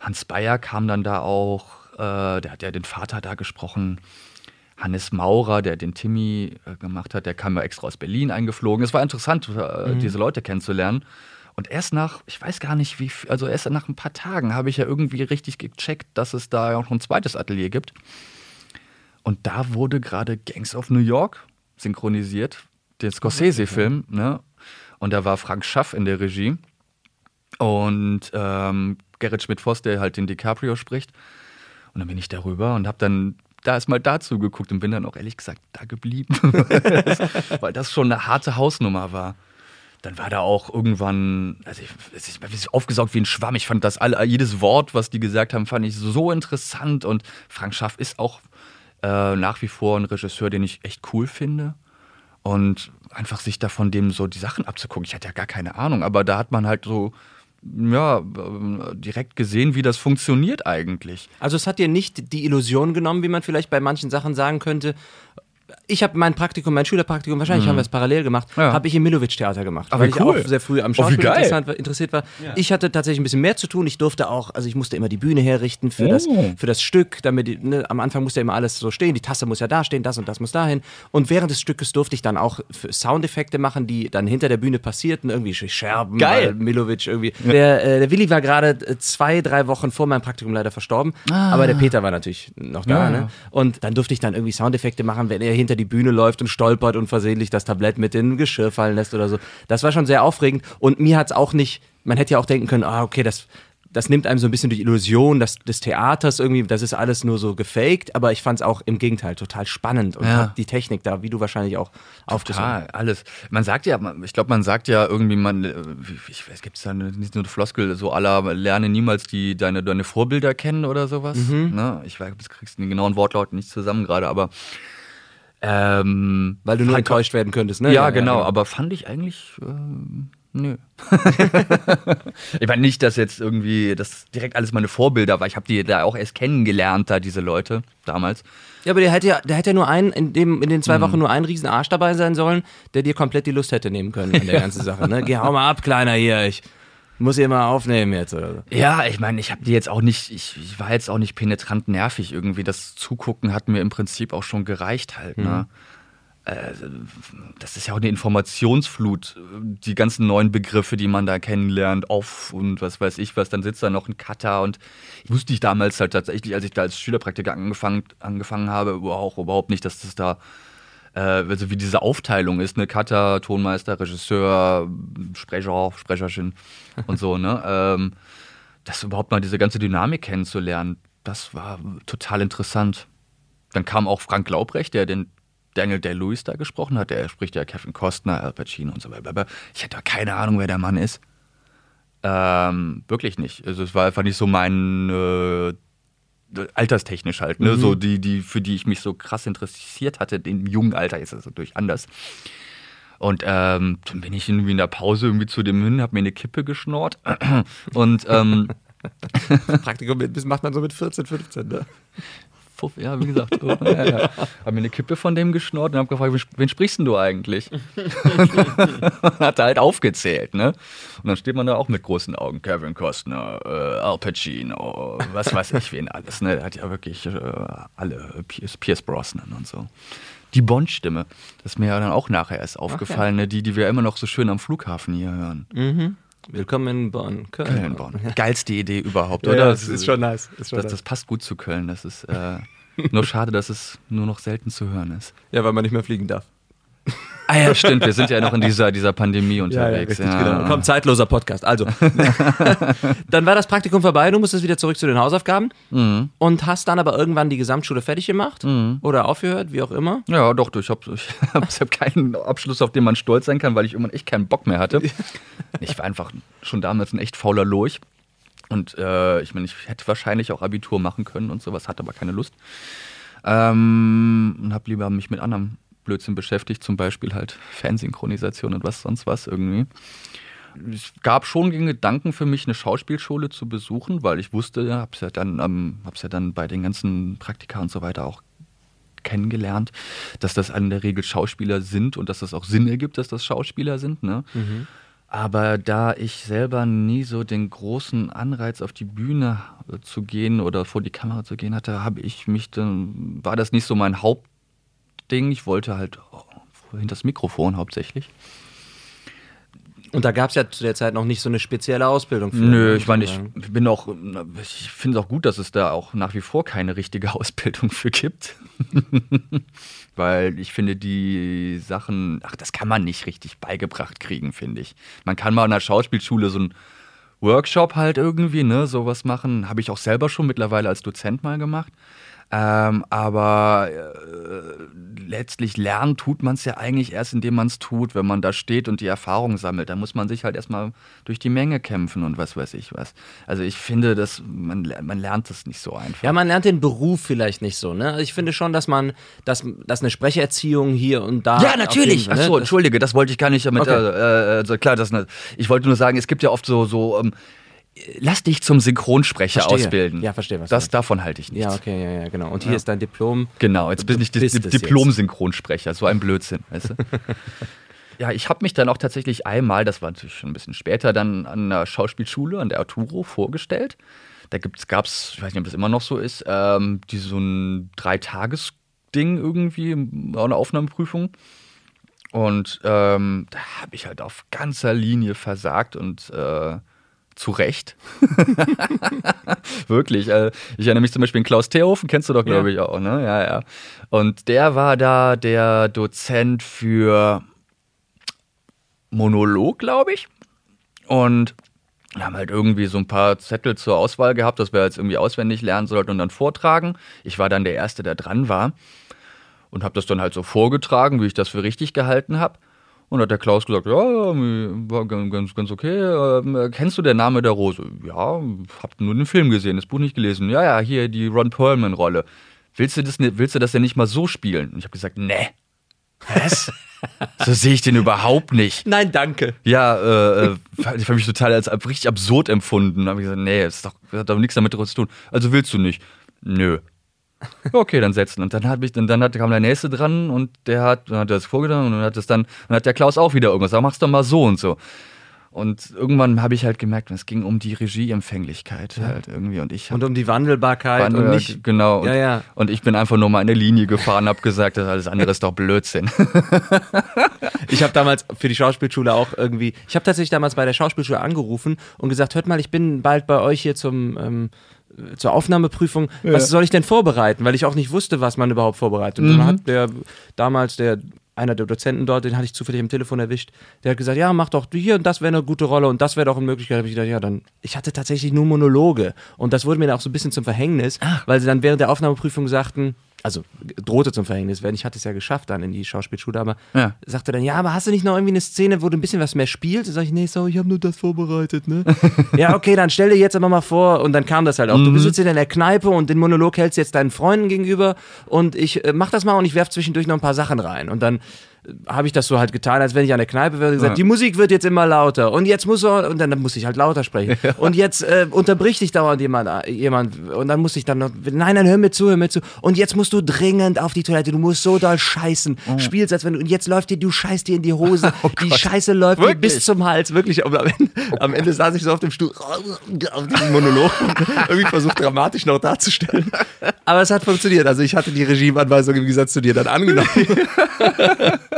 Hans Bayer kam dann da auch, äh, der hat ja den Vater da gesprochen. Hannes Maurer, der den Timmy äh, gemacht hat, der kam ja extra aus Berlin eingeflogen. Es war interessant, äh, diese Leute kennenzulernen. Und erst nach, ich weiß gar nicht wie, also erst nach ein paar Tagen habe ich ja irgendwie richtig gecheckt, dass es da auch noch ein zweites Atelier gibt. Und da wurde gerade Gangs of New York synchronisiert, den Scorsese-Film, ne? Und da war Frank Schaff in der Regie und ähm, Gerrit Schmidt-Voss, der halt den DiCaprio spricht. Und dann bin ich darüber und habe dann da erstmal dazu geguckt und bin dann auch ehrlich gesagt da geblieben, weil das schon eine harte Hausnummer war. dann war da auch irgendwann, also ich, ich, ich aufgesaugt wie ein Schwamm. Ich fand das alle, jedes Wort, was die gesagt haben, fand ich so interessant. Und Frank Schaff ist auch äh, nach wie vor ein Regisseur, den ich echt cool finde. Und einfach sich da von dem so die Sachen abzugucken. Ich hatte ja gar keine Ahnung, aber da hat man halt so ja, direkt gesehen, wie das funktioniert eigentlich. Also es hat dir nicht die Illusion genommen, wie man vielleicht bei manchen Sachen sagen könnte, ich habe mein Praktikum, mein Schülerpraktikum, wahrscheinlich mhm. haben wir es parallel gemacht, ja. habe ich im Milovic-Theater gemacht, Aber weil cool. ich auch sehr früh am oh, Schauspiel oh, interessiert war. Ja. Ich hatte tatsächlich ein bisschen mehr zu tun. Ich durfte auch, also ich musste immer die Bühne herrichten für, oh. das, für das Stück, damit ne, am Anfang musste immer alles so stehen, die Tasse muss ja da stehen, das und das muss dahin. Und während des Stückes durfte ich dann auch Soundeffekte machen, die dann hinter der Bühne passierten, irgendwie Scherben, Geil. Milovic irgendwie. Ja. Der, äh, der Willi war gerade äh, zwei, drei Wochen vor meinem Praktikum leider verstorben, ah. aber der Peter war natürlich noch da. Ne? Und dann durfte ich dann irgendwie Soundeffekte machen, wenn er hinter die Bühne läuft und stolpert und versehentlich das Tablett mit in Geschirr fallen lässt oder so. Das war schon sehr aufregend und mir hat es auch nicht, man hätte ja auch denken können, ah, okay, das, das nimmt einem so ein bisschen die Illusion des, des Theaters irgendwie, das ist alles nur so gefaked, aber ich fand es auch im Gegenteil total spannend und ja. die Technik da, wie du wahrscheinlich auch aufgeschrieben alles. Man sagt ja, ich glaube, man sagt ja irgendwie, man, äh, ich weiß, gibt es da nicht nur eine Floskel, so aller lerne niemals die, deine, deine Vorbilder kennen oder sowas. Mhm. Ne? Ich weiß, du kriegst den genauen Wortlaut nicht zusammen gerade, aber ähm, Weil du nur enttäuscht werden könntest, ne? Ja, ja genau, ja. aber fand ich eigentlich. Äh, nö. ich meine nicht, dass jetzt irgendwie das direkt alles meine Vorbilder war. Ich habe die da auch erst kennengelernt, da diese Leute damals. Ja, aber der hätte ja, der hätte ja nur einen, in, dem, in den zwei mhm. Wochen nur einen riesen Arsch dabei sein sollen, der dir komplett die Lust hätte nehmen können an der ganzen Sache. Ne? Geh, hau mal ab, Kleiner hier. Ich, muss ich immer aufnehmen jetzt oder so. Ja, ich meine, ich habe die jetzt auch nicht, ich, ich, war jetzt auch nicht penetrant nervig irgendwie. Das Zugucken hat mir im Prinzip auch schon gereicht halt. Ne? Mhm. Ne? das ist ja auch eine Informationsflut, die ganzen neuen Begriffe, die man da kennenlernt, auf und was weiß ich was, dann sitzt da noch ein Cutter und ich wusste ich damals halt tatsächlich, als ich da als Schülerpraktiker angefangen, angefangen habe, auch überhaupt nicht, dass das da äh, also wie diese Aufteilung ist, ne, Cutter, Tonmeister, Regisseur, Sprecher, Sprecherin und so, ne? Ähm, das überhaupt mal diese ganze Dynamik kennenzulernen, das war total interessant. Dann kam auch Frank Laubrecht, der den Daniel Day-Lewis da gesprochen hat. Der spricht ja Kevin Costner, Al Pacino und so weiter. Ich hätte keine Ahnung, wer der Mann ist. Ähm, wirklich nicht. Also es war einfach nicht so mein äh, alterstechnisch halt, ne? Mhm. So die, die, für die ich mich so krass interessiert hatte, im jungen Alter ist das natürlich anders. Und ähm, dann bin ich irgendwie in der Pause irgendwie zu dem hin, hab mir eine Kippe geschnort und ähm, Praktikum das macht man so mit 14, 15, ne? Ja, wie gesagt. So, ja, ja. Hab mir eine Kippe von dem geschnort und hab gefragt, wen sprichst denn du eigentlich? hat er halt aufgezählt, ne? Und dann steht man da auch mit großen Augen. Kevin Costner, äh, Al Pacino, was weiß ich wen alles, ne? Der hat ja wirklich äh, alle, Pierce, Pierce Brosnan und so. Die Bond-Stimme, das ist mir ja dann auch nachher erst aufgefallen, okay. ne? die, die wir immer noch so schön am Flughafen hier hören. Mhm. Willkommen in Bonn. Köln. Köln Bonn. Geilste Idee überhaupt, ja, oder? das ist schon nice. Ist schon das, nice. das passt gut zu Köln. Das ist äh, nur schade, dass es nur noch selten zu hören ist. Ja, weil man nicht mehr fliegen darf. Ah ja, stimmt. Wir sind ja noch in dieser, dieser Pandemie unterwegs. Ja, ja, richtig, ja. Genau. Komm, zeitloser Podcast. Also, dann war das Praktikum vorbei. Du musstest wieder zurück zu den Hausaufgaben mhm. und hast dann aber irgendwann die Gesamtschule fertig gemacht mhm. oder aufgehört, wie auch immer. Ja, doch. Ich habe ich hab, ich hab keinen Abschluss, auf den man stolz sein kann, weil ich irgendwann echt keinen Bock mehr hatte. Ich war einfach schon damals ein echt fauler Lurch. Und äh, ich meine, ich hätte wahrscheinlich auch Abitur machen können und sowas, hatte aber keine Lust. Ähm, und habe lieber mich mit anderen Blödsinn beschäftigt, zum Beispiel halt Fernsynchronisation und was sonst was irgendwie. Es gab schon den Gedanken für mich, eine Schauspielschule zu besuchen, weil ich wusste, habe es ja dann, ähm, hab's ja dann bei den ganzen Praktika und so weiter auch kennengelernt, dass das in der Regel Schauspieler sind und dass das auch Sinn ergibt, dass das Schauspieler sind. Ne? Mhm. Aber da ich selber nie so den großen Anreiz auf die Bühne zu gehen oder vor die Kamera zu gehen hatte, habe ich mich dann, war das nicht so mein Hauptding. Ich wollte halt hinter das Mikrofon hauptsächlich. Und da gab es ja zu der Zeit noch nicht so eine spezielle Ausbildung für. Nö, ich meine, ich bin auch, ich finde es auch gut, dass es da auch nach wie vor keine richtige Ausbildung für gibt. Weil ich finde, die Sachen, ach, das kann man nicht richtig beigebracht kriegen, finde ich. Man kann mal an der Schauspielschule so einen Workshop halt irgendwie, ne, sowas machen. Habe ich auch selber schon mittlerweile als Dozent mal gemacht. Ähm, aber äh, letztlich lernen tut man es ja eigentlich erst, indem man es tut, wenn man da steht und die Erfahrung sammelt. Da muss man sich halt erstmal durch die Menge kämpfen und was weiß ich was. Also ich finde, dass man, man lernt das nicht so einfach. Ja, man lernt den Beruf vielleicht nicht so, ne? Ich finde schon, dass man, dass, dass eine Sprecherziehung hier und da. Ja, natürlich. Jeden, ne? Achso, entschuldige, das wollte ich gar nicht damit. Okay. Äh, also klar, das, ich wollte nur sagen, es gibt ja oft so, so ähm, lass dich zum Synchronsprecher Verstehe. ausbilden. Ja, verstehe, was Das davon halte ich nichts. Ja, okay, ja, ja, genau. Und hier ist dein Diplom. Genau, jetzt bin ich Di. Diplom-Synchronsprecher, so ein Blödsinn, weißt du? ja, ich habe mich dann auch tatsächlich einmal, das war natürlich schon ein bisschen später, dann an der Schauspielschule, an der Arturo, vorgestellt. Da gab es, ich weiß nicht, ob das immer noch so ist, ähm, die, so ein Dreitages-Ding irgendwie, auch eine Aufnahmeprüfung. Und ähm, da habe ich halt auf ganzer Linie versagt und äh, zu Recht. Wirklich. Äh, ich erinnere mich zum Beispiel an Klaus Teerhofen, kennst du doch, glaube Ja. ich, auch, ne? Ja, ja. Und der war da der Dozent für Monolog, glaube ich. Und wir haben halt irgendwie so ein paar Zettel zur Auswahl gehabt, dass wir jetzt irgendwie auswendig lernen sollten und dann vortragen. Ich war dann der Erste, der dran war und habe das dann halt so vorgetragen, wie ich das für richtig gehalten habe. Und hat der Klaus gesagt, ja, war ganz, ganz, okay. Ähm, kennst du den Name der Rose? Ja, hab nur den Film gesehen, das Buch nicht gelesen. Ja, ja, hier die Ron Perlman-Rolle. Willst du das, ni- willst du das denn nicht mal so spielen? Und ich habe gesagt, nee. Was? so sehe ich den überhaupt nicht. Nein, danke. Ja, äh, äh, ich habe mich total als richtig absurd empfunden. Habe ich gesagt, nee, das, ist doch, das hat doch nichts damit zu tun. Also willst du nicht? Nö. Okay, dann setzen. Und dann, hat mich, dann, dann hat, kam der Nächste dran und der hat, dann hat er das vorgetan und dann hat das dann, dann hat der Klaus auch wieder irgendwas. Sag, mach's doch mal so und so. Und irgendwann habe ich halt gemerkt, es ging um die Regieempfänglichkeit halt irgendwie. Und ich Und um die Wandelbarkeit war und nicht. genau. Und, Ja, ja. und ich bin einfach nur mal eine Linie gefahren, habe gesagt, das alles andere ist doch Blödsinn. Ich habe damals für die Schauspielschule auch irgendwie, ich habe tatsächlich damals bei der Schauspielschule angerufen und gesagt, hört mal, ich bin bald bei euch hier zum ähm, äh, zur Aufnahmeprüfung. Was soll ich denn vorbereiten? Weil ich auch nicht wusste, was man überhaupt vorbereitet. Und Mhm. dann hat der damals der einer der Dozenten dort, den hatte ich zufällig am Telefon erwischt, der hat gesagt, ja, mach doch hier und das wäre eine gute Rolle und das wäre doch eine Möglichkeit. Da habe ich gedacht, ja, dann. Ich hatte tatsächlich nur Monologe und das wurde mir dann auch so ein bisschen zum Verhängnis, weil sie dann während der Aufnahmeprüfung sagten, also drohte zum Verhängnis werden. Ich hatte es ja geschafft dann in die Schauspielschule, aber Ja. sagte dann, ja, aber hast du nicht noch irgendwie eine Szene, wo du ein bisschen was mehr spielst? Dann sag ich, nee, so, ich habe nur das vorbereitet, ne? ja, okay, dann stell dir jetzt aber mal vor und dann kam das halt auch. Du bist jetzt in der Kneipe und den Monolog hältst jetzt deinen Freunden gegenüber und ich äh, mach das mal und ich werf zwischendurch noch ein paar Sachen rein und dann habe ich das so halt getan, als wenn ich an der Kneipe wäre und gesagt, Ja. die Musik wird jetzt immer lauter und jetzt muss er, und dann, dann muss ich halt lauter sprechen. Und jetzt äh, unterbricht dich dauernd jemand, äh, jemand und dann muss ich dann noch, nein, nein, hör mir zu, hör mir zu. Und jetzt musst du dringend auf die Toilette, du musst so doll scheißen. Spielst, als wenn du, und jetzt läuft dir, du scheißt dir in die Hose, die Scheiße läuft dir bis zum Hals, wirklich. Und am Ende, am Ende saß ich so auf dem Stuhl, auf diesem Monolog, irgendwie versucht dramatisch noch darzustellen. Aber es hat funktioniert. Also ich hatte die Regieanweisung im Gegensatz zu dir dann angenommen.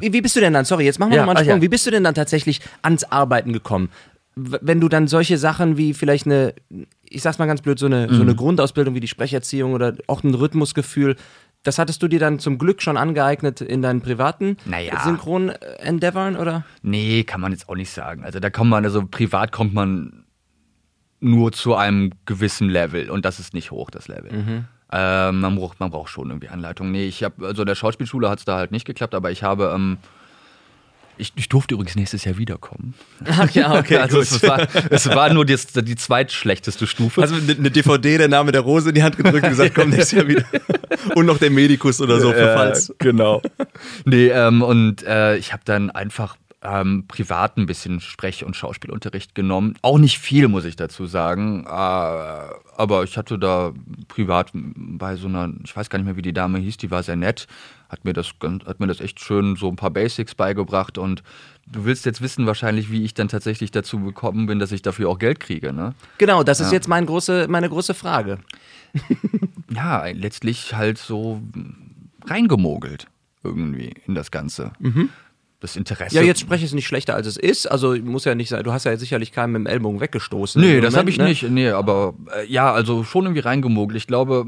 Wie, wie bist du denn dann, sorry, jetzt machen wir Ja, mal einen Sprung, ja. wie bist du denn dann tatsächlich ans Arbeiten gekommen? Wenn du dann solche Sachen wie vielleicht eine, ich sag's mal ganz blöd, so eine, so Mhm. eine Grundausbildung wie die Sprecherziehung oder auch ein Rhythmusgefühl, das hattest du dir dann zum Glück schon angeeignet in deinen privaten Naja. Synchron-Endeavoren, oder? Nee, kann man jetzt auch nicht sagen. Also da kommt man, also privat kommt man nur zu einem gewissen Level und das ist nicht hoch, das Level. Ähm, man, braucht, man braucht schon irgendwie Anleitung. Nee, ich habe, also in der Schauspielschule hat es da halt nicht geklappt, aber ich habe, ähm, ich, ich durfte übrigens nächstes Jahr wiederkommen. Ach ja, okay, also es war, es war nur die, die zweitschlechteste Stufe. Also eine eine DVD, der Name der Rose in die Hand gedrückt und gesagt, komm nächstes Jahr wieder. Und noch der Medikus oder so für Äh, Falls. Genau. nee, ähm, und äh, ich habe dann einfach ähm, privat ein bisschen Sprech- und Schauspielunterricht genommen. Auch nicht viel, muss ich dazu sagen. Äh, aber ich hatte da privat bei so einer, ich weiß gar nicht mehr, wie die Dame hieß, die war sehr nett, hat mir das, hat mir das echt schön so ein paar Basics beigebracht und du willst jetzt wissen wahrscheinlich, wie ich dann tatsächlich dazu gekommen bin, dass ich dafür auch Geld kriege, ne? Genau, das ist jetzt mein große, meine große Frage. ja, letztlich halt so reingemogelt irgendwie in das Ganze. Das Interesse. Ja, jetzt spreche ich es nicht schlechter, als es ist. Also muss ja nicht sein, du hast ja sicherlich keinen mit dem Ellbogen weggestoßen. Nee, das habe ich ne? nicht. Nee, aber äh, ja, also schon irgendwie reingemogelt. Ich glaube,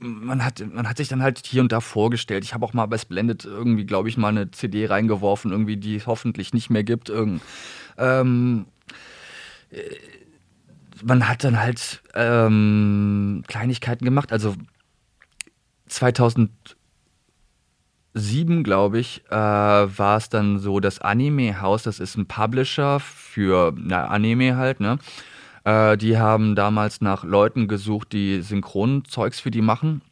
man hat, man hat sich dann halt hier und da vorgestellt. Ich habe auch mal bei Splendid irgendwie, glaube ich, mal eine CD reingeworfen, irgendwie, die es hoffentlich nicht mehr gibt. Irgend, ähm, äh, man hat dann halt ähm, Kleinigkeiten gemacht. Also 2007, glaube ich, äh, war es dann so, das Anime-Haus, das ist ein Publisher für na, Anime halt, ne? Äh, die haben damals nach Leuten gesucht, die Synchronzeugs für die machen.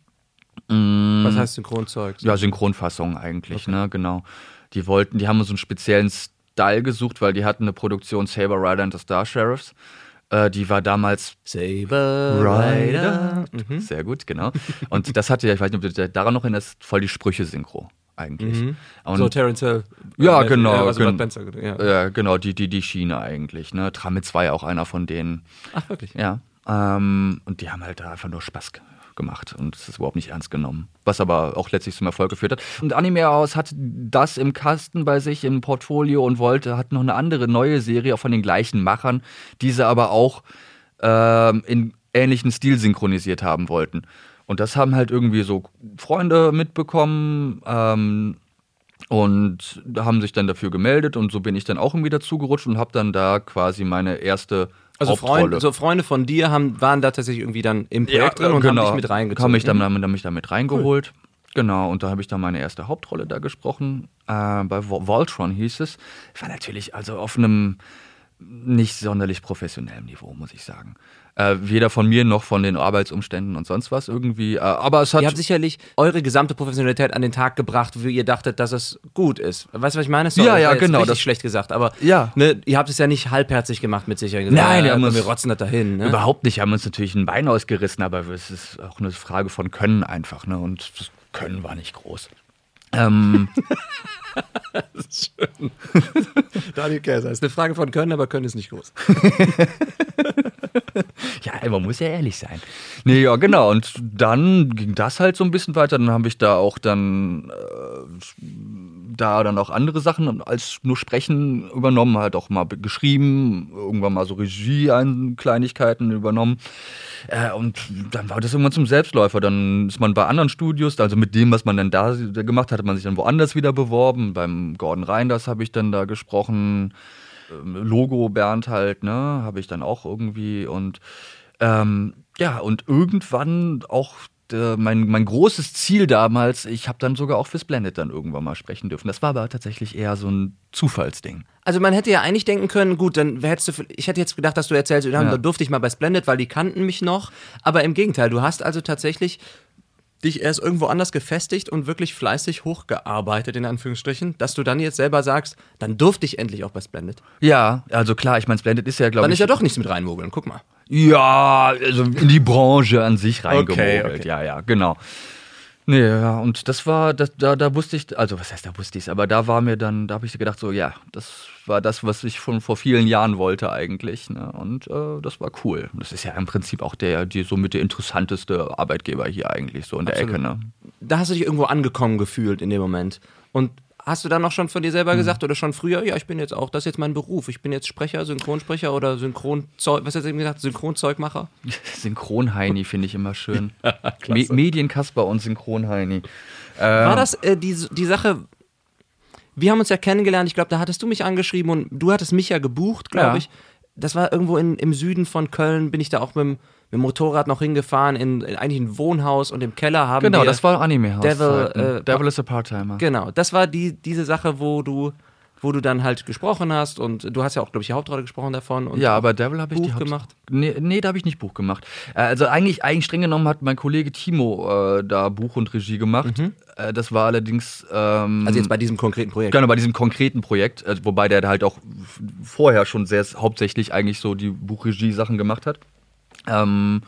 Mm, Was heißt Synchronzeug? ja, Synchronfassung eigentlich, ne, genau. Die wollten, die haben so einen speziellen Style gesucht, weil die hatten eine Produktion Saber Rider and the Star Sheriffs. Äh, die war damals Saber Rider. Mhm. Sehr gut, genau. Und das hatte ja, ich weiß nicht, ob du daran noch erinnerst, voll die Sprüche-Synchro eigentlich. Und, So Terence Hill. Ja, Äh, genau, Also gen- Bud Spencer, ja. ja, genau, die, die, die Schiene eigentlich. Ne? Tramitz war ja auch einer von denen. Ach, wirklich? Ja. Ähm, und die haben halt da einfach nur Spaß ge- gemacht und es ist überhaupt nicht ernst genommen. Was aber auch letztlich zum Erfolg geführt hat. Und Anime House hat das im Kasten bei sich im Portfolio und wollte, hat noch eine andere neue Serie auch von den gleichen Machern, diese aber auch ähm, in ähnlichen Stil synchronisiert haben wollten. Und das haben halt irgendwie so Freunde mitbekommen, ähm, und haben sich dann dafür gemeldet und so bin ich dann auch irgendwie dazugerutscht und habe dann da quasi meine erste Also. Freunde, so Freunde von dir haben, waren da tatsächlich irgendwie dann im Projekt drin und haben dich mit reingezogen. Haben mich dann, haben mich da mit reingeholt. Genau, und da habe ich dann meine erste Hauptrolle da gesprochen. Äh, bei Vo- Voltron hieß es. War natürlich also auf einem nicht sonderlich professionellen Niveau, muss ich sagen. Äh, weder von mir noch von den Arbeitsumständen und sonst was irgendwie. Äh, aber es hat. Ihr habt sicherlich eure gesamte Professionalität an den Tag gebracht, wie ihr dachtet, dass es gut ist. Weißt du, was ich meine? Sorry, Ja, das ja, genau, das- schlecht gesagt, aber Ja. ne, ihr habt es ja nicht halbherzig gemacht mit Sicherheit. Nein, wir ja, haben uns- wir rotzen das dahin. Ne? Überhaupt nicht, haben uns natürlich ein Bein ausgerissen, aber es ist auch eine Frage von Können einfach, ne? Und das Können war nicht groß. Ähm, Daniel Käser. Ist eine Frage von Können, aber Können ist nicht groß. ja, man muss ja ehrlich sein. Nee, ja, genau. Und dann ging das halt so ein bisschen weiter. Dann habe ich da auch dann äh, da dann auch andere Sachen als nur Sprechen übernommen, halt auch mal geschrieben, irgendwann mal so Regie an Kleinigkeiten übernommen. Äh, und dann war das irgendwann zum Selbstläufer. Dann ist man bei anderen Studios, also mit dem, was man dann da gemacht hat, hat man sich dann woanders wieder beworben. Beim Gordon Reinders habe ich dann da gesprochen. Ähm, Logo Bernd halt, ne, habe ich dann auch irgendwie und ähm, ja, und irgendwann auch äh, mein, mein großes Ziel damals, ich habe dann sogar auch fürs Blended dann irgendwann mal sprechen dürfen. Das war aber tatsächlich eher so ein Zufallsding. Also man hätte ja eigentlich denken können, gut, dann hättest du, ich hätte jetzt gedacht, dass du erzählst, ja. Ja. durfte ich mal bei Splendid, weil die kannten mich noch. Aber im Gegenteil, du hast also tatsächlich dich erst irgendwo anders gefestigt und wirklich fleißig hochgearbeitet, in Anführungsstrichen, dass du dann jetzt selber sagst, dann durfte ich endlich auch bei Splendid. Ja, also klar, ich meine, Splendid ist ja, glaube Dann ich. ist ja doch nichts mit reinmogeln, guck mal. Ja, also in die Branche an sich reingemogelt. Okay, okay. Ja, ja, genau. Nee, ja, und das war, das, da, da wusste ich, also was heißt, da wusste ich es, aber da war mir dann, da habe ich gedacht, so, ja, das war das, was ich schon vor vielen Jahren wollte eigentlich. Ne? Und äh, das war cool. Das ist ja im Prinzip auch der, die somit der interessanteste Arbeitgeber hier eigentlich, so in der Absolut. Ecke, ne? Da hast du dich irgendwo angekommen gefühlt in dem Moment. Und hast du dann auch schon von dir selber gesagt oder schon früher, ja, ich bin jetzt auch, das ist jetzt mein Beruf. Ich bin jetzt Sprecher, Synchronsprecher oder Synchronzeug, was hast du eben gesagt, Synchronzeugmacher? Synchronheini finde ich immer schön. Me Medienkasper und Synchronheini. War das äh, die, die Sache, wir haben uns ja kennengelernt, ich glaube, da hattest du mich angeschrieben und du hattest mich ja gebucht, glaube Ja. ich. Das war irgendwo in, im Süden von Köln, bin ich da auch mit, dem- mit dem Motorrad noch hingefahren, in, in eigentlich ein Wohnhaus und im Keller haben Genau, wir... das war Anime-Haus. Devil, äh, Devil is a Part-Timer. Genau, das war die, diese Sache, wo du, wo du dann halt gesprochen hast und du hast ja auch, glaube ich, die Hauptrolle gesprochen davon. Und Ja, aber Devil habe ich die Buch Haupt- gemacht? Nee, nee da habe ich nicht Buch gemacht. Äh, Also eigentlich, eigentlich streng genommen hat mein Kollege Timo äh, da Buch und Regie gemacht. Äh, das war allerdings. Ähm, Also jetzt bei diesem konkreten Projekt. Genau, bei diesem konkreten Projekt, also wobei der halt auch vorher schon sehr hauptsächlich eigentlich so die Buchregie-Sachen gemacht hat. Ähm,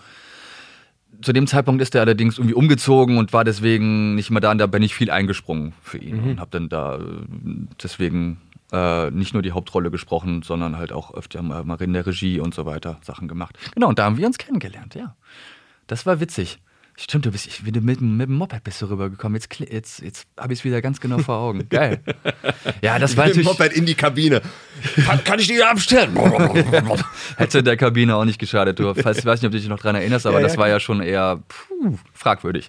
zu dem Zeitpunkt ist er allerdings irgendwie umgezogen und war deswegen nicht mehr da und da bin ich viel eingesprungen für ihn und habe dann da äh, deswegen äh, nicht nur die Hauptrolle gesprochen, sondern halt auch öfter mal in der Regie und so weiter Sachen gemacht. Genau, und da haben wir uns kennengelernt, ja. Das war witzig. Stimmt, du bist ich, bin mit, dem- mit dem Moped bist du rübergekommen. Jetzt, jetzt, jetzt habe ich es wieder ganz genau vor Augen. Geil. Ja, das war natürlich. in die Kabine. Kann, kann ich die abstellen? Hätte der Kabine auch nicht geschadet. Du, falls, ich weiß nicht, ob du dich noch dran erinnerst, aber Ja, ja, das war ja schon eher puh, fragwürdig.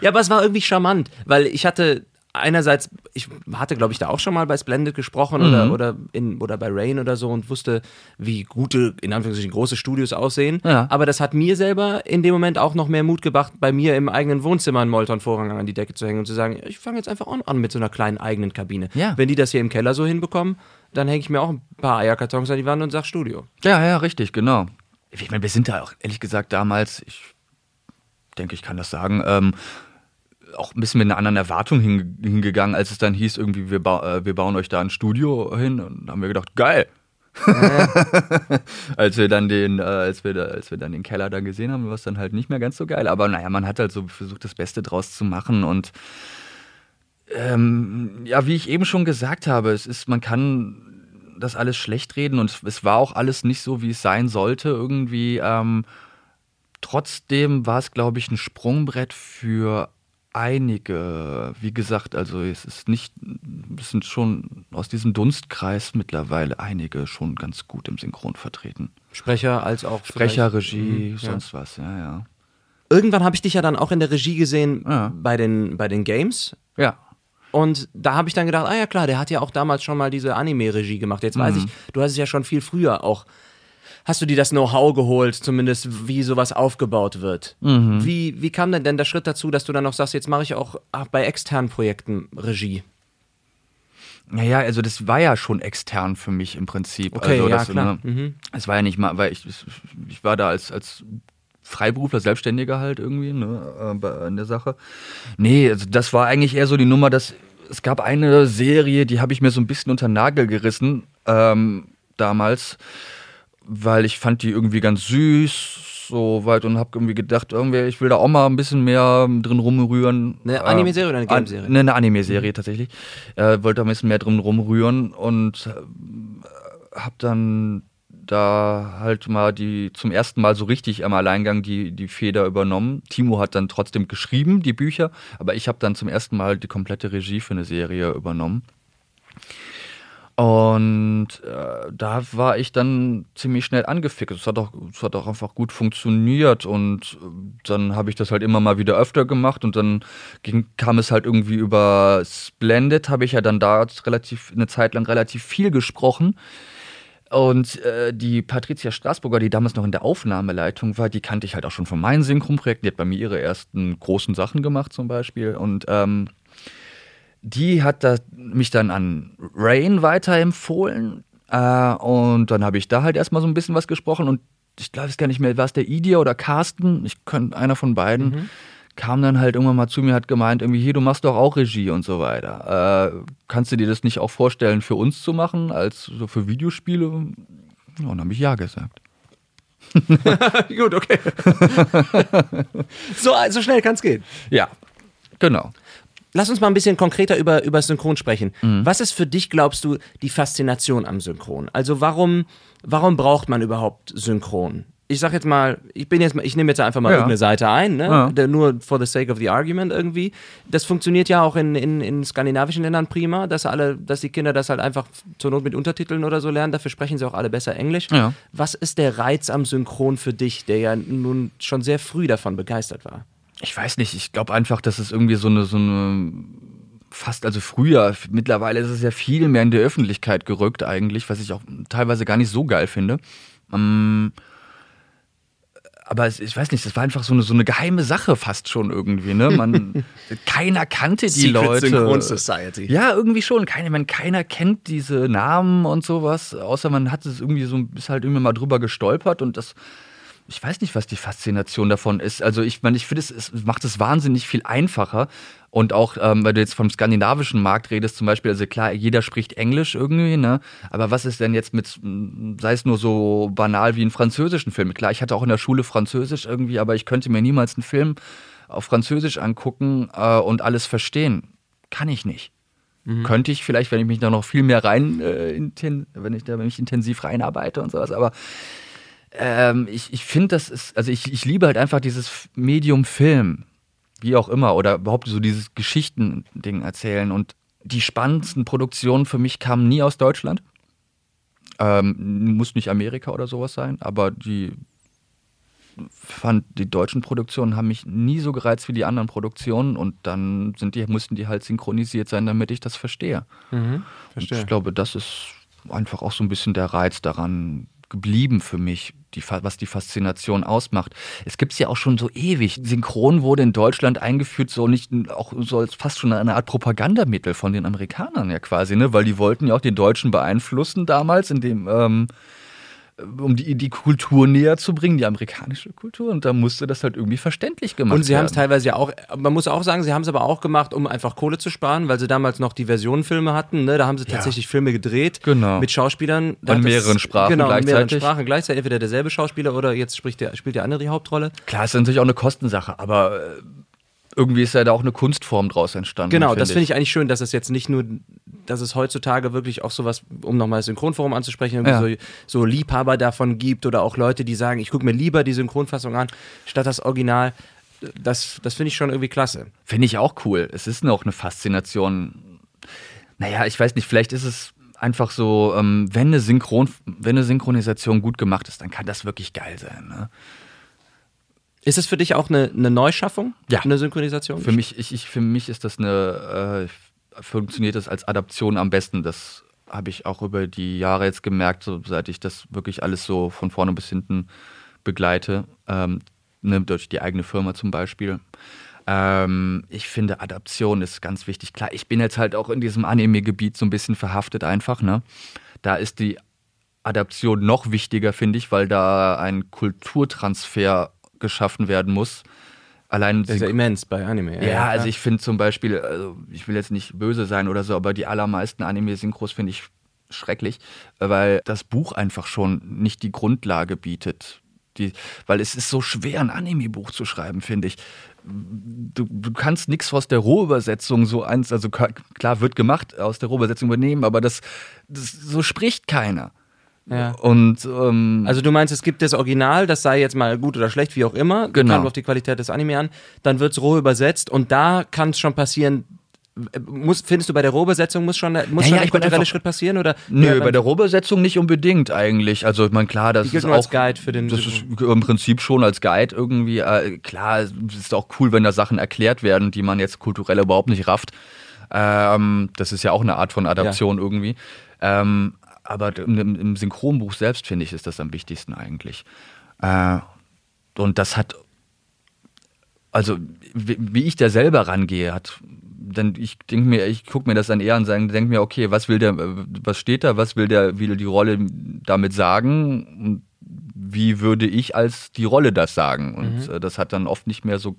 Ja, aber es war irgendwie charmant, weil ich hatte einerseits, ich hatte, glaube ich, da auch schon mal bei Splendid gesprochen Mhm. oder, oder, in, oder bei Rain oder so und wusste, wie gute, in Anführungszeichen, große Studios aussehen. Ja. Aber das hat mir selber in dem Moment auch noch mehr Mut gebracht, bei mir im eigenen Wohnzimmer einen Molton-Vorhang an die Decke zu hängen und zu sagen, ich fange jetzt einfach auch an mit so einer kleinen eigenen Kabine. Ja. Wenn die das hier im Keller so hinbekommen, dann hänge ich mir auch ein paar Eierkartons an die Wand und sag Studio. Ja, ja, richtig, genau. Ich meine, wir sind da auch ehrlich gesagt damals, ich denke, ich kann das sagen, ähm, auch ein bisschen mit einer anderen Erwartung hin, hingegangen, als es dann hieß, irgendwie, wir, ba äh, wir bauen euch da ein Studio hin. Und haben wir gedacht, geil. als wir dann den, äh, als wir da, als wir dann den Keller da gesehen haben, war es dann halt nicht mehr ganz so geil. Aber naja, man hat halt so versucht, das Beste draus zu machen und ähm, ja, wie ich eben schon gesagt habe, es ist, man kann das alles schlecht reden und es war auch alles nicht so, wie es sein sollte irgendwie. Ähm, trotzdem war es, glaube ich, ein Sprungbrett für einige. Wie gesagt, also es ist nicht, es sind schon aus diesem Dunstkreis mittlerweile einige schon ganz gut im Synchron vertreten. Sprecher als auch Sprecher, Regie, Mhm, ja. sonst was, ja, ja. Irgendwann habe ich dich ja dann auch in der Regie gesehen Ja. bei, den, bei den Games. Ja. Und da habe ich dann gedacht, ah ja klar, der hat ja auch damals schon mal diese Anime-Regie gemacht. Jetzt Mhm. weiß ich, du hast es ja schon viel früher auch. Hast du dir das Know-how geholt, zumindest wie sowas aufgebaut wird? Mhm. Wie, wie kam denn denn der Schritt dazu, dass du dann noch sagst, jetzt mache ich auch bei externen Projekten Regie? Naja, also das war ja schon extern für mich im Prinzip. Okay, also ja, das, klar. Ne, Mhm. Es war ja nicht mal, weil ich, ich war da als, als Freiberufler, Selbstständiger halt irgendwie ne, äh, in der Sache. Nee, also das war eigentlich eher so die Nummer, dass es gab eine Serie, die habe ich mir so ein bisschen unter den Nagel gerissen ähm, damals, weil ich fand die irgendwie ganz süß so weit und habe irgendwie gedacht, irgendwie, ich will da auch mal ein bisschen mehr drin rumrühren. Eine Äh, Anime-Serie oder eine Game-Serie? Ne, eine Anime-Serie tatsächlich. Äh, wollte da ein bisschen mehr drin rumrühren und äh, habe dann da halt mal die zum ersten Mal so richtig am Alleingang die, die Feder übernommen. Timo hat dann trotzdem geschrieben, die Bücher, aber ich habe dann zum ersten Mal die komplette Regie für eine Serie übernommen. Und äh, da war ich dann ziemlich schnell angefixt. Es hat auch, es hat auch einfach gut funktioniert und äh, dann habe ich das halt immer mal wieder öfter gemacht und dann ging, kam es halt irgendwie über Splendid, habe ich ja dann da relativ eine Zeit lang relativ viel gesprochen. Und äh, die Patricia Straßburger, die damals noch in der Aufnahmeleitung war, die kannte ich halt auch schon von meinen Synchronprojekten. Die hat bei mir ihre ersten großen Sachen gemacht zum Beispiel. Und ähm, die hat da, mich dann an Rain weiterempfohlen. Äh, und dann habe ich da halt erstmal so ein bisschen was gesprochen. Und ich glaube es gar nicht mehr, war es der Idia oder Carsten? Ich könnte einer von beiden. Kam dann halt irgendwann mal zu mir, hat gemeint, irgendwie, hier, du machst doch auch Regie und so weiter. Äh, kannst du dir das nicht auch vorstellen, für uns zu machen, als so für Videospiele? Ja, und dann habe ich ja gesagt. Gut, okay. so, so schnell kann es gehen. Ja, genau. Lass uns mal ein bisschen konkreter über, über Synchron sprechen. Mhm. Was ist für dich, glaubst du, die Faszination am Synchron? Also warum, warum braucht man überhaupt Synchron? Ich sag jetzt mal, ich bin jetzt mal, ich nehme jetzt einfach mal Ja. irgendeine Seite ein, ne? Ja. Nur for the sake of the argument irgendwie. Das funktioniert ja auch in, in, in skandinavischen Ländern prima, dass alle, dass die Kinder das halt einfach zur Not mit Untertiteln oder so lernen. Dafür sprechen sie auch alle besser Englisch. Ja. Was ist der Reiz am Synchron für dich, der ja nun schon sehr früh davon begeistert war? Ich weiß nicht, ich glaube einfach, dass es irgendwie so eine, so eine fast, also früher, mittlerweile ist es ja viel mehr in die Öffentlichkeit gerückt eigentlich, was ich auch teilweise gar nicht so geil finde. Ähm, aber es, ich weiß nicht, das war einfach so eine, so eine geheime Sache fast schon irgendwie, ne? Man, keiner kannte die Leute. Society. Ja, irgendwie schon. Keine, man, keiner kennt diese Namen und sowas, außer man hat es irgendwie so, ist halt irgendwie mal drüber gestolpert und das, ich weiß nicht, was die Faszination davon ist. Also ich meine, ich finde, es, es macht es wahnsinnig viel einfacher. Und auch, ähm, weil du jetzt vom skandinavischen Markt redest, zum Beispiel, also klar, jeder spricht Englisch irgendwie, ne? Aber was ist denn jetzt mit, sei es nur so banal wie einen französischen Film? Klar, ich hatte auch in der Schule Französisch irgendwie, aber ich könnte mir niemals einen Film auf Französisch angucken äh, und alles verstehen. Kann ich nicht. Könnte ich vielleicht, wenn ich mich da noch viel mehr rein, äh, inten wenn ich da mich intensiv reinarbeite und sowas, aber ähm, ich, ich finde, das ist, also ich, ich liebe halt einfach dieses Medium Film, wie auch immer, oder überhaupt so dieses Geschichtending erzählen. Und die spannendsten Produktionen für mich kamen nie aus Deutschland. Ähm, muss nicht Amerika oder sowas sein, aber die fand, die deutschen Produktionen haben mich nie so gereizt wie die anderen Produktionen und dann sind die, mussten die halt synchronisiert sein, damit ich das verstehe. Mhm, verstehe. Und ich glaube, das ist einfach auch so ein bisschen der Reiz daran geblieben für mich, die, was die Faszination ausmacht. Es gibt es ja auch schon so ewig. Synchron wurde in Deutschland eingeführt, so nicht auch so fast schon eine Art Propagandamittel von den Amerikanern ja quasi, ne? Weil die wollten ja auch den Deutschen beeinflussen damals, indem ähm, um die, die Kultur näher zu bringen, die amerikanische Kultur. Und da musste das halt irgendwie verständlich gemacht werden. Und sie haben es teilweise ja auch, man muss auch sagen, sie haben es aber auch gemacht, um einfach Kohle zu sparen, weil sie damals noch die Versionenfilme hatten. Ne? Da haben sie tatsächlich ja. Filme gedreht genau. mit Schauspielern. In mehreren Sprachen genau, gleichzeitig. in mehreren Sprachen gleichzeitig. Entweder derselbe Schauspieler oder jetzt spricht der, spielt der andere die Hauptrolle. Klar, ist natürlich auch eine Kostensache, aber äh, irgendwie ist ja da auch eine Kunstform draus entstanden. Genau, find das finde ich eigentlich schön, dass es jetzt nicht nur, dass es heutzutage wirklich auch sowas, um nochmal das Synchronforum anzusprechen, ja. so, so, Liebhaber davon gibt oder auch Leute, die sagen, ich gucke mir lieber die Synchronfassung an, statt das Original. Das, das finde ich schon irgendwie klasse. Finde ich auch cool. Es ist noch eine Faszination. Naja, ich weiß nicht, vielleicht ist es einfach so, ähm, wenn, eine Synchron, wenn eine Synchronisation gut gemacht ist, dann kann das wirklich geil sein. Ne? Ist es für dich auch eine, eine Neuschaffung? Ja. Eine Synchronisation? Für mich, ich, ich, für mich ist das eine, äh, funktioniert das als Adaption am besten. Das habe ich auch über die Jahre jetzt gemerkt, so, seit ich das wirklich alles so von vorne bis hinten begleite, ähm, ne, durch die eigene Firma zum Beispiel. Ähm, ich finde, Adaption ist ganz wichtig. Klar, ich bin jetzt halt auch in diesem Anime-Gebiet so ein bisschen verhaftet einfach. Ne? Da ist die Adaption noch wichtiger, finde ich, weil da ein Kulturtransfer geschaffen werden muss. Allein das ist ja immens bei Anime. Ja, ja also ich finde zum Beispiel, also ich will jetzt nicht böse sein oder so, aber die allermeisten Anime-Synchros finde ich schrecklich, weil das Buch einfach schon nicht die Grundlage bietet. Die, weil es ist so schwer, ein Anime-Buch zu schreiben, finde ich. Du, du kannst nichts aus der Rohübersetzung so eins, also klar wird gemacht, aus der Rohübersetzung übernehmen, aber das, das so spricht keiner. Ja. Und ähm, also du meinst, es gibt das Original, das sei jetzt mal gut oder schlecht, wie auch immer, genau. kommt auf die Qualität des Anime an, dann wird es roh übersetzt und da kann es schon passieren, muss, findest du bei der Rohbesetzung muss schon, muss ja, schon ein kultureller Schritt passieren? Oder Nö, bei der Rohbesetzung nicht unbedingt eigentlich. Also ich meine, klar, das ist auch als Guide für den. Das ist im Prinzip schon als Guide irgendwie. Äh, klar, es ist auch cool, wenn da Sachen erklärt werden, die man jetzt kulturell überhaupt nicht rafft. Ähm, das ist ja auch eine Art von Adaption ja. irgendwie. Ähm, aber im, im Synchronbuch selbst, finde ich, ist das am wichtigsten eigentlich. Äh, und das hat, also wie, wie, ich da selber rangehe, hat, dann ich denke mir, ich gucke mir das dann eher an und denke mir, okay, was will der, was steht da, was will der, will die Rolle damit sagen und wie würde ich als die Rolle das sagen? Und mhm. äh, das hat dann oft nicht mehr so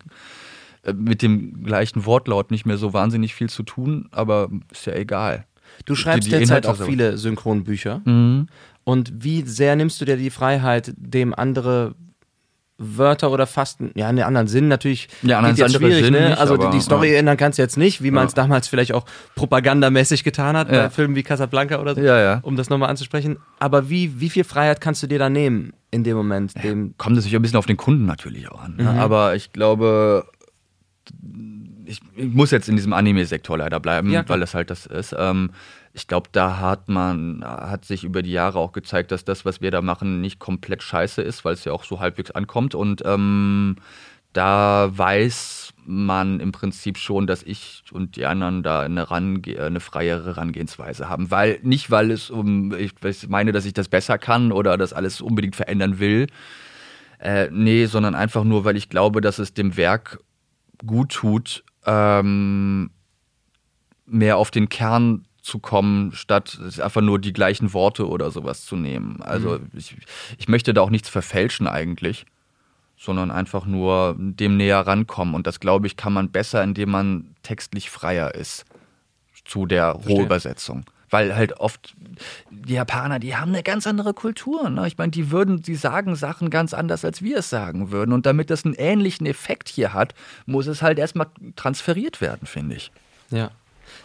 äh, mit dem gleichen Wortlaut nicht mehr so wahnsinnig viel zu tun, aber ist ja egal. Du schreibst die, die derzeit auch viele Synchronbücher. Mhm. Und wie sehr nimmst du dir die Freiheit, dem andere Wörter oder fast, ja, in einem anderen Sinn natürlich. Ja, geht jetzt schwierig, Sinn ne? Nicht, also aber, die Story ja. ändern kannst du jetzt nicht, wie man es ja. damals vielleicht auch propagandamäßig getan hat, ja. bei Filmen wie Casablanca oder so, ja, ja. um das nochmal anzusprechen. Aber wie, wie viel Freiheit kannst du dir da nehmen in dem Moment? Dem Kommt natürlich ein bisschen auf den Kunden natürlich auch an. Ne? Mhm. Aber ich glaube, ich, ich, muss jetzt in diesem Anime-Sektor leider bleiben, ja, weil das halt das ist. Ähm, ich glaube, da hat man, hat sich über die Jahre auch gezeigt, dass das, was wir da machen, nicht komplett scheiße ist, weil es ja auch so halbwegs ankommt. Und ähm, da weiß man im Prinzip schon, dass ich und die anderen da eine, range eine freiere Herangehensweise haben. Weil, nicht weil es um, ich meine, dass ich das besser kann oder das alles unbedingt verändern will. Äh, nee, sondern einfach nur, weil ich glaube, dass es dem Werk gut tut, ähm, mehr auf den Kern zu kommen, statt einfach nur die gleichen Worte oder sowas zu nehmen. Also mhm. ich, ich möchte da auch nichts verfälschen eigentlich, sondern einfach nur dem näher rankommen. Und das, glaube ich, kann man besser, indem man textlich freier ist zu der Rohübersetzung. Weil halt oft die Japaner, die haben eine ganz andere Kultur. Ne? Ich meine, die würden, die sagen Sachen ganz anders, als wir es sagen würden. Und damit das einen ähnlichen Effekt hier hat, muss es halt erstmal transferiert werden, finde ich. Ja.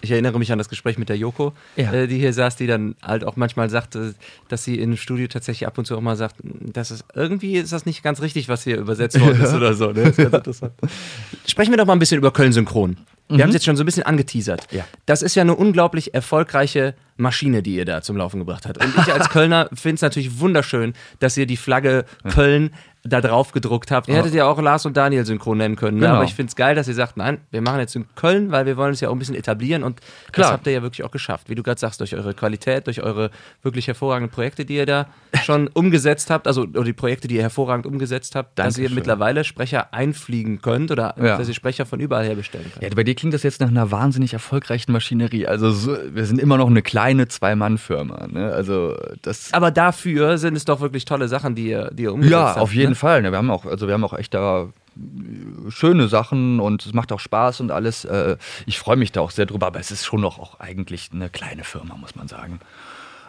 Ich erinnere mich an das Gespräch mit der Joko, ja. äh, die hier saß, die dann halt auch manchmal sagte, dass sie im Studio tatsächlich ab und zu auch mal sagt, dass es irgendwie ist das nicht ganz richtig, was hier übersetzt worden ist oder so. Ne? Das ist ganz interessant. Sprechen wir doch mal ein bisschen über Köln Synchron. Wir mhm. haben es jetzt schon so ein bisschen angeteasert. Ja. Das ist ja eine unglaublich erfolgreiche Maschine, die ihr da zum Laufen gebracht habt. Und ich als Kölner finde es natürlich wunderschön, dass ihr die Flagge Köln da drauf gedruckt habt. Ihr hättet ja auch Lars und Daniel synchron nennen können. Ne? Genau. Aber ich finde es geil, dass ihr sagt, nein, wir machen jetzt in Köln, weil wir wollen es ja auch ein bisschen etablieren und Klar. das habt ihr ja wirklich auch geschafft. Wie du gerade sagst, durch eure Qualität, durch eure wirklich hervorragenden Projekte, die ihr da schon umgesetzt habt, also die Projekte, die ihr hervorragend umgesetzt habt, dass ihr Dankeschön. mittlerweile Sprecher einfliegen könnt oder Ja. dass ihr Sprecher von überall her bestellen könnt. Ja, bei dir klingt das jetzt nach einer wahnsinnig erfolgreichen Maschinerie. Also so, wir sind immer noch eine kleine Zwei-Mann-Firma. Ne? Also das. Aber dafür sind es doch wirklich tolle Sachen, die ihr, die ihr umgesetzt Ja, habt. auf jeden ne? Fall. Ne, Wir haben auch, also wir haben auch echt da äh, schöne Sachen und es macht auch Spaß und alles. Äh, Ich freue mich da auch sehr drüber, aber es ist schon noch auch eigentlich eine kleine Firma, muss man sagen.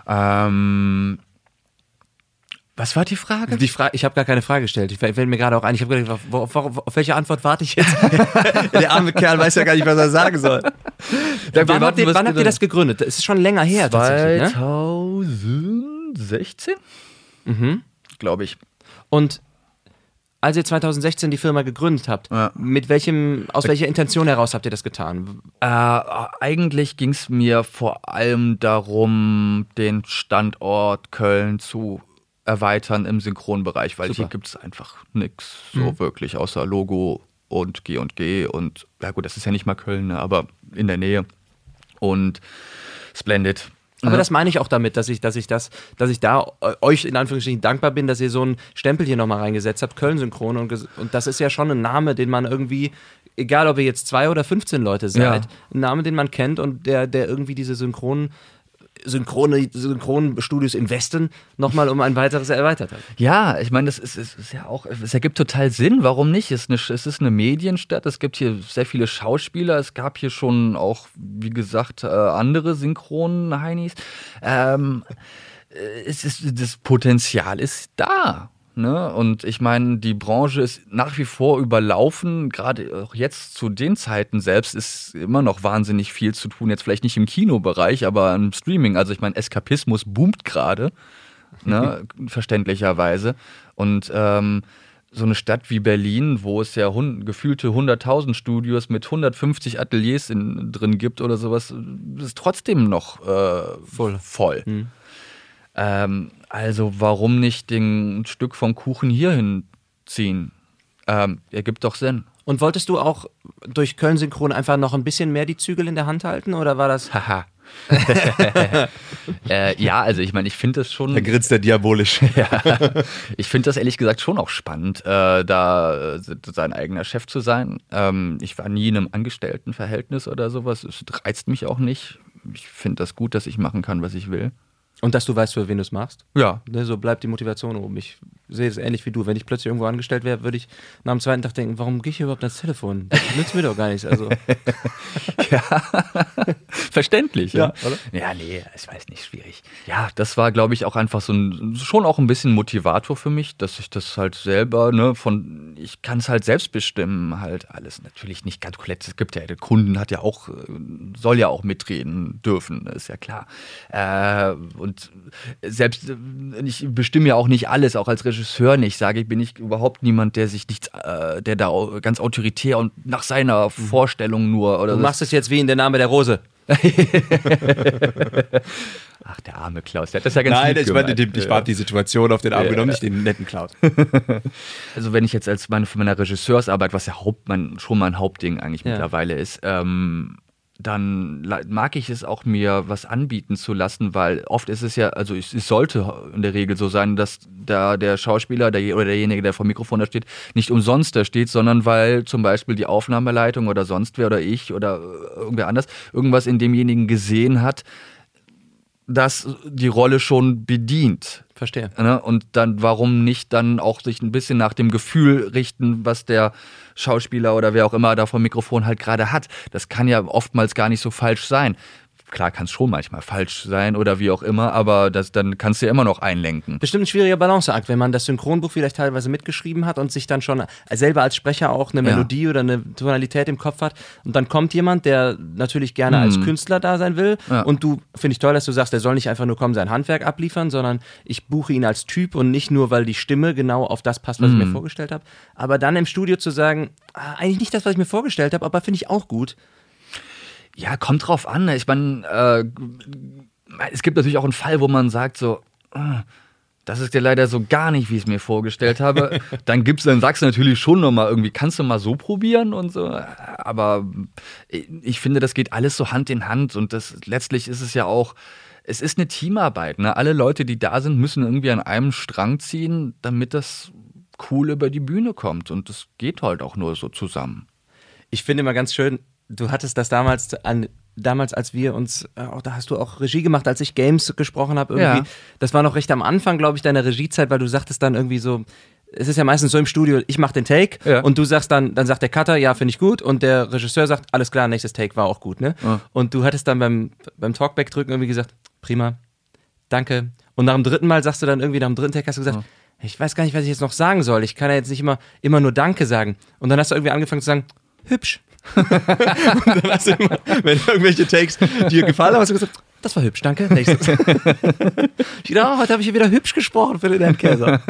Ähm, was war die Frage? Die Frage, ich habe gar keine Frage gestellt. Ich fällt mir gerade auch ein. Ich habe gedacht, auf, auf, auf welche Antwort warte ich jetzt? Der arme Kerl weiß ja gar nicht, was er sagen soll. wir wann habt ihr, wann habt ihr das gegründet? Das ist schon länger her tatsächlich. Ne? 2016? Mhm. Glaube ich. Und als ihr 2016 die Firma gegründet habt, Ja. mit welchem, aus welcher Intention heraus habt ihr das getan? Äh, eigentlich ging es mir vor allem darum, den Standort Köln zu erweitern im Synchronbereich, weil Super. hier gibt es einfach nichts so wirklich außer Logo und G und G und ja gut, das ist ja nicht mal Köln, ne, aber in der Nähe und Splendid. Aber Ja. das meine ich auch damit, dass ich, dass ich das, dass ich da äh, euch in Anführungsstrichen dankbar bin, dass ihr so ein Stempel hier nochmal reingesetzt habt, Köln Synchron und, und das ist ja schon ein Name, den man irgendwie, egal ob ihr jetzt zwei oder 15 Leute seid, Ja. ein Name, den man kennt und der, der irgendwie diese synchronen Synchrone, Synchronstudios in Westen nochmal um ein weiteres erweitert hat. Ja, ich meine, das ist, ist, ist ja auch, es ergibt total Sinn. Warum nicht? Es ist, eine, es ist eine Medienstadt. Es gibt hier sehr viele Schauspieler. Es gab hier schon auch, wie gesagt, äh, andere Synchron-Heinis. Ähm, äh, es ist, das Potenzial ist da. Ne? Und ich meine, die Branche ist nach wie vor überlaufen. Gerade auch jetzt zu den Zeiten selbst ist immer noch wahnsinnig viel zu tun. Jetzt vielleicht nicht im Kinobereich, aber im Streaming. Also ich meine, Eskapismus boomt gerade ne, verständlicherweise. Und ähm, so eine Stadt wie Berlin, wo es ja hun gefühlte 100.000 Studios mit 150 Ateliers in, drin gibt oder sowas, ist trotzdem noch äh, voll. voll. Ähm, also warum nicht den ein Stück vom Kuchen hier hinziehen? Ähm, ergibt doch Sinn. Und wolltest du auch durch Köln Synchron einfach noch ein bisschen mehr die Zügel in der Hand halten oder war das Haha. äh, ja, also ich meine, ich finde das schon. grinst er diabolisch. Ja, ich finde das ehrlich gesagt schon auch spannend, äh, da äh, sein eigener Chef zu sein. Ähm, ich war nie in einem Angestelltenverhältnis oder sowas. Es reizt mich auch nicht. Ich finde das gut, dass ich machen kann, was ich will. Und dass du weißt, für wen du es machst? Ja. Ne, so bleibt die Motivation oben. Ich sehe es ähnlich wie du. Wenn ich plötzlich irgendwo angestellt wäre, würde ich nach dem zweiten Tag denken, warum gehe ich hier überhaupt ans Telefon? Das nützt mir doch gar nichts. Also, Verständlich, ja. Ja, oder? Ja, nee, ich weiß nicht, schwierig. Ja, das war, glaube ich, auch einfach so ein, schon auch ein bisschen Motivator für mich, dass ich das halt selber, ne, von, ich kann es halt selbst bestimmen, halt alles. Natürlich nicht ganz komplett. Es gibt ja, der Kunden hat ja auch, äh, soll ja auch mitreden dürfen, ist ja klar. Äh, und selbst, äh, ich bestimme ja auch nicht alles, auch als Regisseur nicht, sage ich, bin ich überhaupt niemand, der sich nichts, äh, der da ganz autoritär und nach seiner Vorstellung nur oder du so- machst es jetzt wie in der Name der Rose. Ach, der arme Klaus, der hat das ja ganz lieb gemeint. Ja. die Situation auf den Arm Ja. genommen, nicht den netten Klaus. Also wenn ich jetzt als meine, von meiner Regisseursarbeit, was ja Haupt, mein, schon mein Hauptding eigentlich Ja. mittlerweile ist, ähm, dann mag ich es auch mir was anbieten zu lassen, weil oft ist es ja, also es, es sollte in der Regel so sein, dass da der Schauspieler der, oder derjenige, der vor dem Mikrofon da steht, nicht umsonst da steht, sondern weil zum Beispiel die Aufnahmeleitung oder sonst wer oder ich oder äh, irgendwer anders irgendwas in demjenigen gesehen hat, das die Rolle schon bedient. Verstehe. Ne? Und dann, warum nicht dann auch sich ein bisschen nach dem Gefühl richten, was der Schauspieler oder wer auch immer da vom Mikrofon halt gerade hat. Das kann ja oftmals gar nicht so falsch sein. Klar kann es schon manchmal falsch sein oder wie auch immer, aber das, dann kannst du ja immer noch einlenken. Bestimmt ein schwieriger Balanceakt, wenn man das Synchronbuch vielleicht teilweise mitgeschrieben hat und sich dann schon selber als Sprecher auch eine Ja. Melodie oder eine Tonalität im Kopf hat. Und dann kommt jemand, der natürlich gerne als Künstler da sein will. Mhm. Ja. Und du, finde ich toll, dass du sagst, der soll nicht einfach nur kommen, sein Handwerk abliefern, sondern ich buche ihn als Typ und nicht nur, weil die Stimme genau auf das passt, was ich Mhm. mir vorgestellt habe. Aber dann im Studio zu sagen, ah, eigentlich nicht das, was ich mir vorgestellt habe, aber finde ich auch gut. Ja, kommt drauf an. ne? Ich meine, äh, es gibt natürlich auch einen Fall, wo man sagt so, äh, das ist ja leider so gar nicht, wie ich es mir vorgestellt habe. dann gibt's, dann sagst du natürlich schon nochmal irgendwie, kannst du mal so probieren und so. Aber ich finde, das geht alles so Hand in Hand und das letztlich ist es ja auch, es ist eine Teamarbeit. Ne? Alle Leute, die da sind, müssen irgendwie an einem Strang ziehen, damit das cool über die Bühne kommt. Und das geht halt auch nur so zusammen. Ich finde immer ganz schön, du hattest das damals an damals, als wir uns, äh, auch da hast du auch Regie gemacht, als ich Games gesprochen habe, irgendwie. Ja. Das war noch recht am Anfang, glaube ich, deiner Regiezeit, weil du sagtest dann irgendwie so, es ist ja meistens so im Studio, ich mache den Take ja. und du sagst dann, dann sagt der Cutter, ja, finde ich gut und der Regisseur sagt, alles klar, nächstes Take war auch gut, ne? Ja. Und du hattest dann beim, beim Talkback drücken irgendwie gesagt, prima, danke. Und nach dem dritten Mal sagst du dann irgendwie, nach dem dritten Take hast du gesagt, ich weiß gar nicht, was ich jetzt noch sagen soll. Ich kann ja jetzt nicht immer, immer nur Danke sagen. Und dann hast du irgendwie angefangen zu sagen, hübsch. Und dann hast du immer, wenn irgendwelche Takes dir gefallen haben, hast du gesagt, das war hübsch, danke. Nächstes. ich dachte, oh, heute habe ich hier wieder hübsch gesprochen für den Herrn Käser.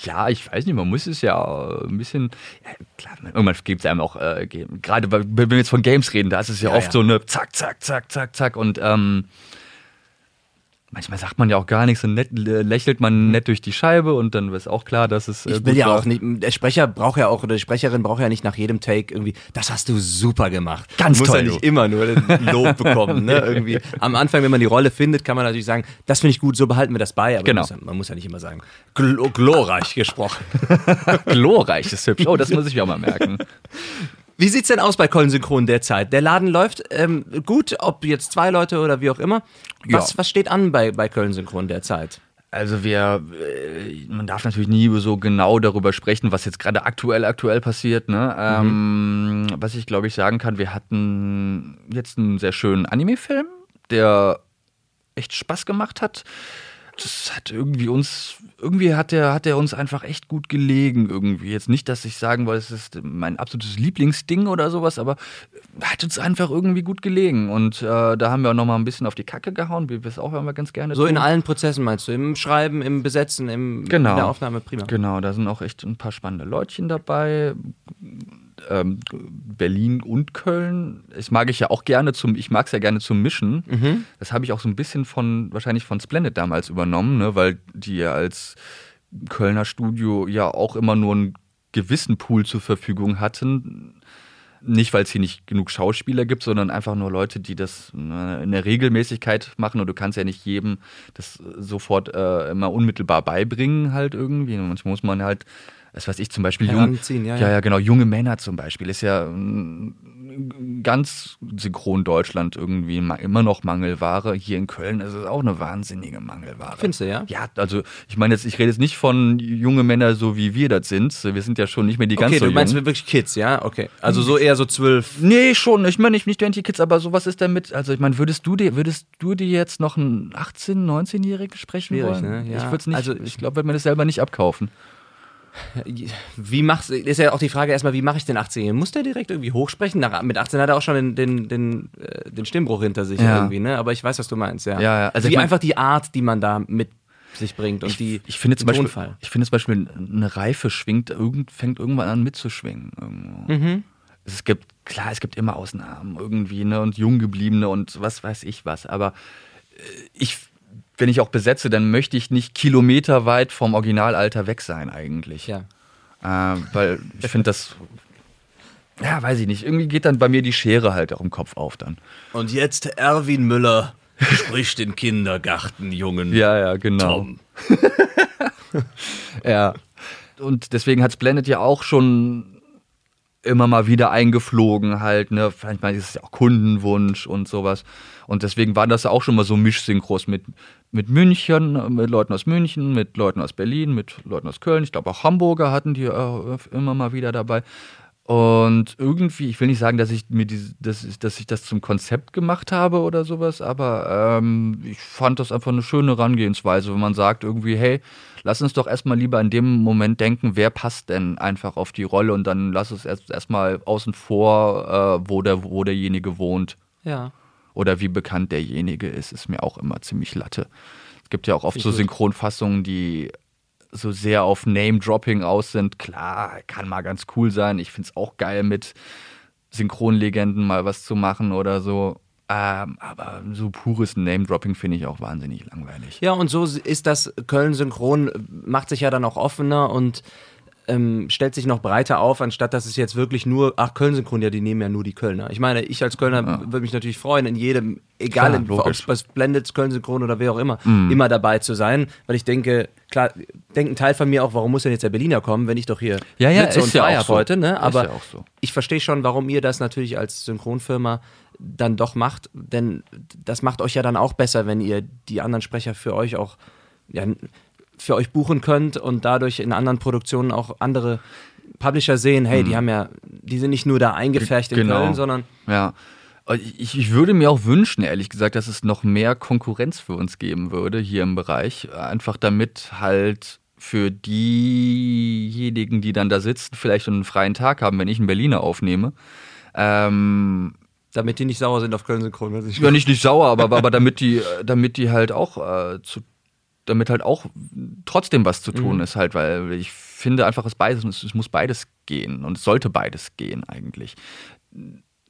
ja, ich weiß nicht, man muss es ja ein bisschen. Ja, klar, irgendwann gibt es einem auch, äh, gerade wenn wir jetzt von Games reden, da ist es ja, ja oft ja. so eine Zack, Zack, Zack, Zack, Zack und ähm, manchmal sagt man ja auch gar nichts und nett, lächelt man nett durch die Scheibe und dann ist auch klar, dass es. Äh, ich will ja war. auch nicht, der Sprecher braucht ja auch, oder die Sprecherin braucht ja nicht nach jedem Take irgendwie, das hast du super gemacht. Ganz du musst ja nicht immer nur den Lob bekommen. Ne? irgendwie. Am Anfang, wenn man die Rolle findet, kann man natürlich sagen, das finde ich gut, so behalten wir das bei, aber genau. man, muss ja, man, muss ja, nicht immer sagen, gl glorreich gesprochen. glorreich ist hübsch. Oh, das muss ich mir auch mal merken. Wie sieht's denn aus bei Köln Synchron derzeit? Der Laden läuft ähm, gut, ob jetzt zwei Leute oder wie auch immer. Was, ja. was steht an bei, bei Köln Synchron derzeit? Also wir, äh, man darf natürlich nie so genau darüber sprechen, was jetzt gerade aktuell aktuell passiert. Ne? Mhm. Ähm, was ich glaube ich sagen kann, wir hatten jetzt einen sehr schönen Anime-Film, der echt Spaß gemacht hat das hat irgendwie uns, irgendwie hat der, hat der uns einfach echt gut gelegen irgendwie. Jetzt nicht, dass ich sagen wollte, es ist mein absolutes Lieblingsding oder sowas, aber hat uns einfach irgendwie gut gelegen. Und äh, da haben wir auch nochmal ein bisschen auf die Kacke gehauen, wie wir es auch immer ganz gerne So tun. in allen Prozessen meinst du? Im Schreiben, im Besetzen, im, genau. in der Aufnahme, prima. Genau, da sind auch echt ein paar spannende Leutchen dabei ähm, Berlin und Köln. Das mag ich ja auch gerne zum, ich mag es ja gerne zum Mischen. Mhm. Das habe ich auch so ein bisschen von, wahrscheinlich von Splendid damals übernommen, ne, weil die ja als Kölner Studio ja auch immer nur einen gewissen Pool zur Verfügung hatten. Nicht, weil es hier nicht genug Schauspieler gibt, sondern einfach nur Leute, die das ne, in der Regelmäßigkeit machen. Und du kannst ja nicht jedem das sofort äh, immer unmittelbar beibringen, halt irgendwie. Manchmal muss man halt was weiß ich, zum Beispiel jung, ja, ja. ja, genau, junge Männer zum Beispiel ist ja ganz synchron Deutschland irgendwie immer noch Mangelware. Hier in Köln ist es auch eine wahnsinnige Mangelware. Findest du, ja? Ja, also ich meine jetzt, ich rede jetzt nicht von junge Männer, so wie wir das sind. Wir sind ja schon nicht mehr die ganz okay, so du meinst jung. wirklich Kids, ja? Okay. Also so eher so zwölf. Nee, schon. Ich meine nicht, nicht Kids, aber so was ist damit? Also ich meine, würdest du dir, würdest du dir jetzt noch einen 18-, 19-Jährigen sprechen Schwierig, wollen? Ne? Ja. Ich würde es nicht, also ich glaube, würde mir das selber nicht abkaufen. Wie machst ist ja auch die Frage erstmal, wie mache ich den 18-Jährigen? Muss der direkt irgendwie hochsprechen? Nach, mit 18 hat er auch schon den, den, den, äh, den Stimmbruch hinter sich ja. irgendwie, ne? Aber ich weiß, was du meinst, ja. ja, ja. Also wie einfach die Art, die man da mit sich bringt und ich, die ich finde zum Beispiel, ich finde zum Beispiel eine Reife schwingt irgend, fängt irgendwann an mitzuschwingen. Mhm. Es gibt klar, es gibt immer Ausnahmen irgendwie ne und Junggebliebene und was weiß ich was, aber äh, ich wenn ich auch besetze, dann möchte ich nicht kilometerweit vom Originalalter weg sein eigentlich. Ja. Äh, weil ich finde das, ja, weiß ich nicht, irgendwie geht dann bei mir die Schere halt auch im Kopf auf dann. Und jetzt Erwin Müller spricht den Kindergartenjungen. Ja, ja, genau. Tom. ja. Und deswegen hat Splendid ja auch schon immer mal wieder eingeflogen halt, ne? Vielleicht mal ist es ja auch Kundenwunsch und sowas. Und deswegen war das auch schon mal so Mischsynchros mit, mit München, mit Leuten aus München, mit Leuten aus Berlin, mit Leuten aus Köln. Ich glaube auch Hamburger hatten die äh, immer mal wieder dabei. Und irgendwie, ich will nicht sagen, dass ich mir diese, dass, ich, dass ich das zum Konzept gemacht habe oder sowas, aber ähm, ich fand das einfach eine schöne Herangehensweise, wenn man sagt irgendwie, hey, lass uns doch erstmal lieber in dem Moment denken, wer passt denn einfach auf die Rolle und dann lass es erst erstmal außen vor, äh, wo, der, wo derjenige wohnt. Ja oder wie bekannt derjenige ist, ist mir auch immer ziemlich Latte. Es gibt ja auch oft ich so Synchronfassungen, die so sehr auf Name-Dropping aus sind. Klar, kann mal ganz cool sein. Ich finde es auch geil, mit Synchronlegenden mal was zu machen oder so. Äh, Ähm, aber so pures Name-Dropping finde ich auch wahnsinnig langweilig. Ja, und so ist das Köln-Synchron, macht sich ja dann auch offener und ähm, stellt sich noch breiter auf, anstatt dass es jetzt wirklich nur, ach, Köln-Synchron, ja, die nehmen ja nur die Kölner. Ich meine, ich als Kölner Ja. würde mich natürlich freuen, in jedem, egal ob es bei Splendid, Köln-Synchron oder wer auch immer, Mhm. immer dabei zu sein, weil ich denke, klar, denkt ein Teil von mir auch, warum muss denn jetzt der Berliner kommen, wenn ich doch hier Ja, ja, sitze ist und ja hab so. heute, ne? Ist Aber ja auch so. ich verstehe schon, warum ihr das natürlich als Synchronfirma dann doch macht, denn das macht euch ja dann auch besser, wenn ihr die anderen Sprecher für euch auch ja, für euch buchen könnt und dadurch in anderen Produktionen auch andere Publisher sehen, hey, die haben ja, die sind nicht nur da eingefärcht in Genau. Köln, sondern Ja. Und Ich, ich würde mir auch wünschen, ehrlich gesagt, dass es noch mehr Konkurrenz für uns geben würde hier im Bereich. Einfach damit halt für diejenigen, die dann da sitzen, vielleicht einen freien Tag haben, wenn ich einen Berliner aufnehme. Ähm, damit die nicht sauer sind auf Köln Synchron. ja, nicht, nicht sauer, aber, aber damit die, damit die halt auch äh, zu, damit halt auch trotzdem was zu tun ist, halt, weil ich finde einfach, es beides, es, es muss beides gehen und es sollte beides gehen eigentlich.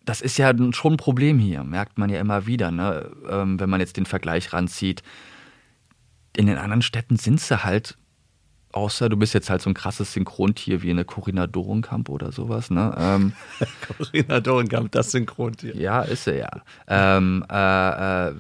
Das ist ja schon ein Problem hier, merkt man ja immer wieder, ne? ähm, wenn man jetzt den Vergleich ranzieht. In den anderen Städten sind sie halt, außer du bist jetzt halt so ein krasses Synchrontier wie eine Corinna Dorenkamp oder sowas, ne? Ähm, Corinna Dorenkamp, das Synchrontier. ja, ist er ja. Ähm, äh, äh,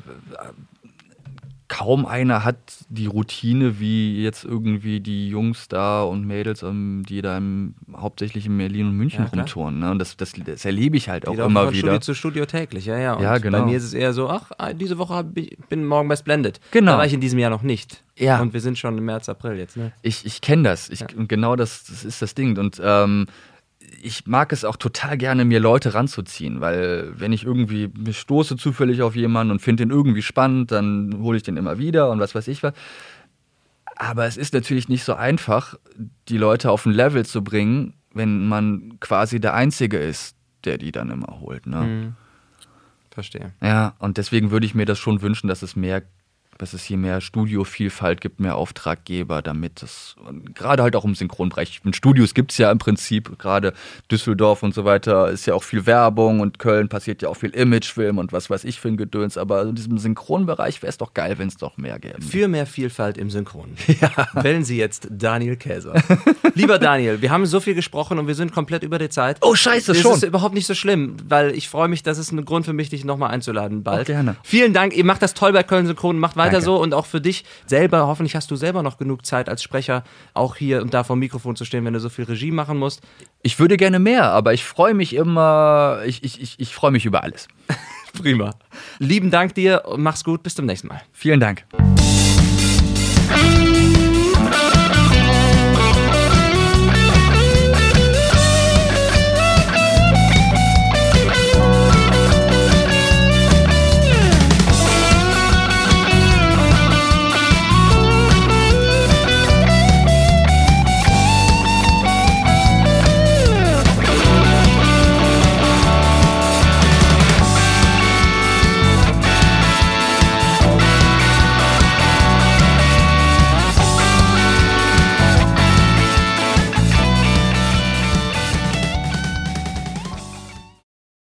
kaum einer hat die Routine wie jetzt irgendwie die Jungs da und Mädels, ähm, die da im, hauptsächlich in Berlin und München Ja, rumtouren. Ne? Und das, das, das erlebe ich halt auch immer wieder. Studio zu Studio täglich, ja, ja. Und Ja, genau. Bei mir ist es eher so, ach, ah, diese Woche ich, bin morgen bei Splendid. Genau. Da war ich in diesem Jahr noch nicht. Ja. Und wir sind schon im März, April jetzt, ne? Ich, ich kenne das. Ich, Ja. Und genau das, das ist das Ding. Und ähm, ich mag es auch total gerne, mir Leute ranzuziehen, weil wenn ich irgendwie mich stoße zufällig auf jemanden und finde den irgendwie spannend, dann hole ich den immer wieder und was weiß ich was. Aber es ist natürlich nicht so einfach, die Leute auf ein Level zu bringen, wenn man quasi der Einzige ist, der die dann immer holt. Ne? Mhm. Verstehe. Ja, und deswegen würde ich mir das schon wünschen, dass es mehr, dass es hier mehr Studiovielfalt gibt, mehr Auftraggeber, damit es und gerade halt auch im Synchronbereich. In Studios gibt es ja im Prinzip, gerade Düsseldorf und so weiter, ist ja auch viel Werbung und Köln passiert ja auch viel Imagefilm und was weiß ich für ein Gedöns, aber in diesem Synchronbereich wäre es doch geil, wenn es doch mehr gäbe. Für mehr Vielfalt im Synchron. Wählen Sie jetzt Daniel Käser. Lieber Daniel, wir haben so viel gesprochen und wir sind komplett über die Zeit. Oh, scheiße, das schon. ist überhaupt nicht so schlimm, weil ich freue mich, das ist ein Grund für mich, dich nochmal einzuladen bald. Auch gerne. Vielen Dank, ihr macht das toll bei Köln Synchron, macht weiter Danke. so und auch für dich selber, hoffentlich hast du selber noch genug Zeit als Sprecher, auch hier und da vor dem Mikrofon zu stehen, wenn du so viel Regie machen musst. Ich würde gerne mehr, aber ich freue mich immer, ich, ich, ich, ich freue mich über alles. Prima. Lieben Dank dir und mach's gut, bis zum nächsten Mal. Vielen Dank.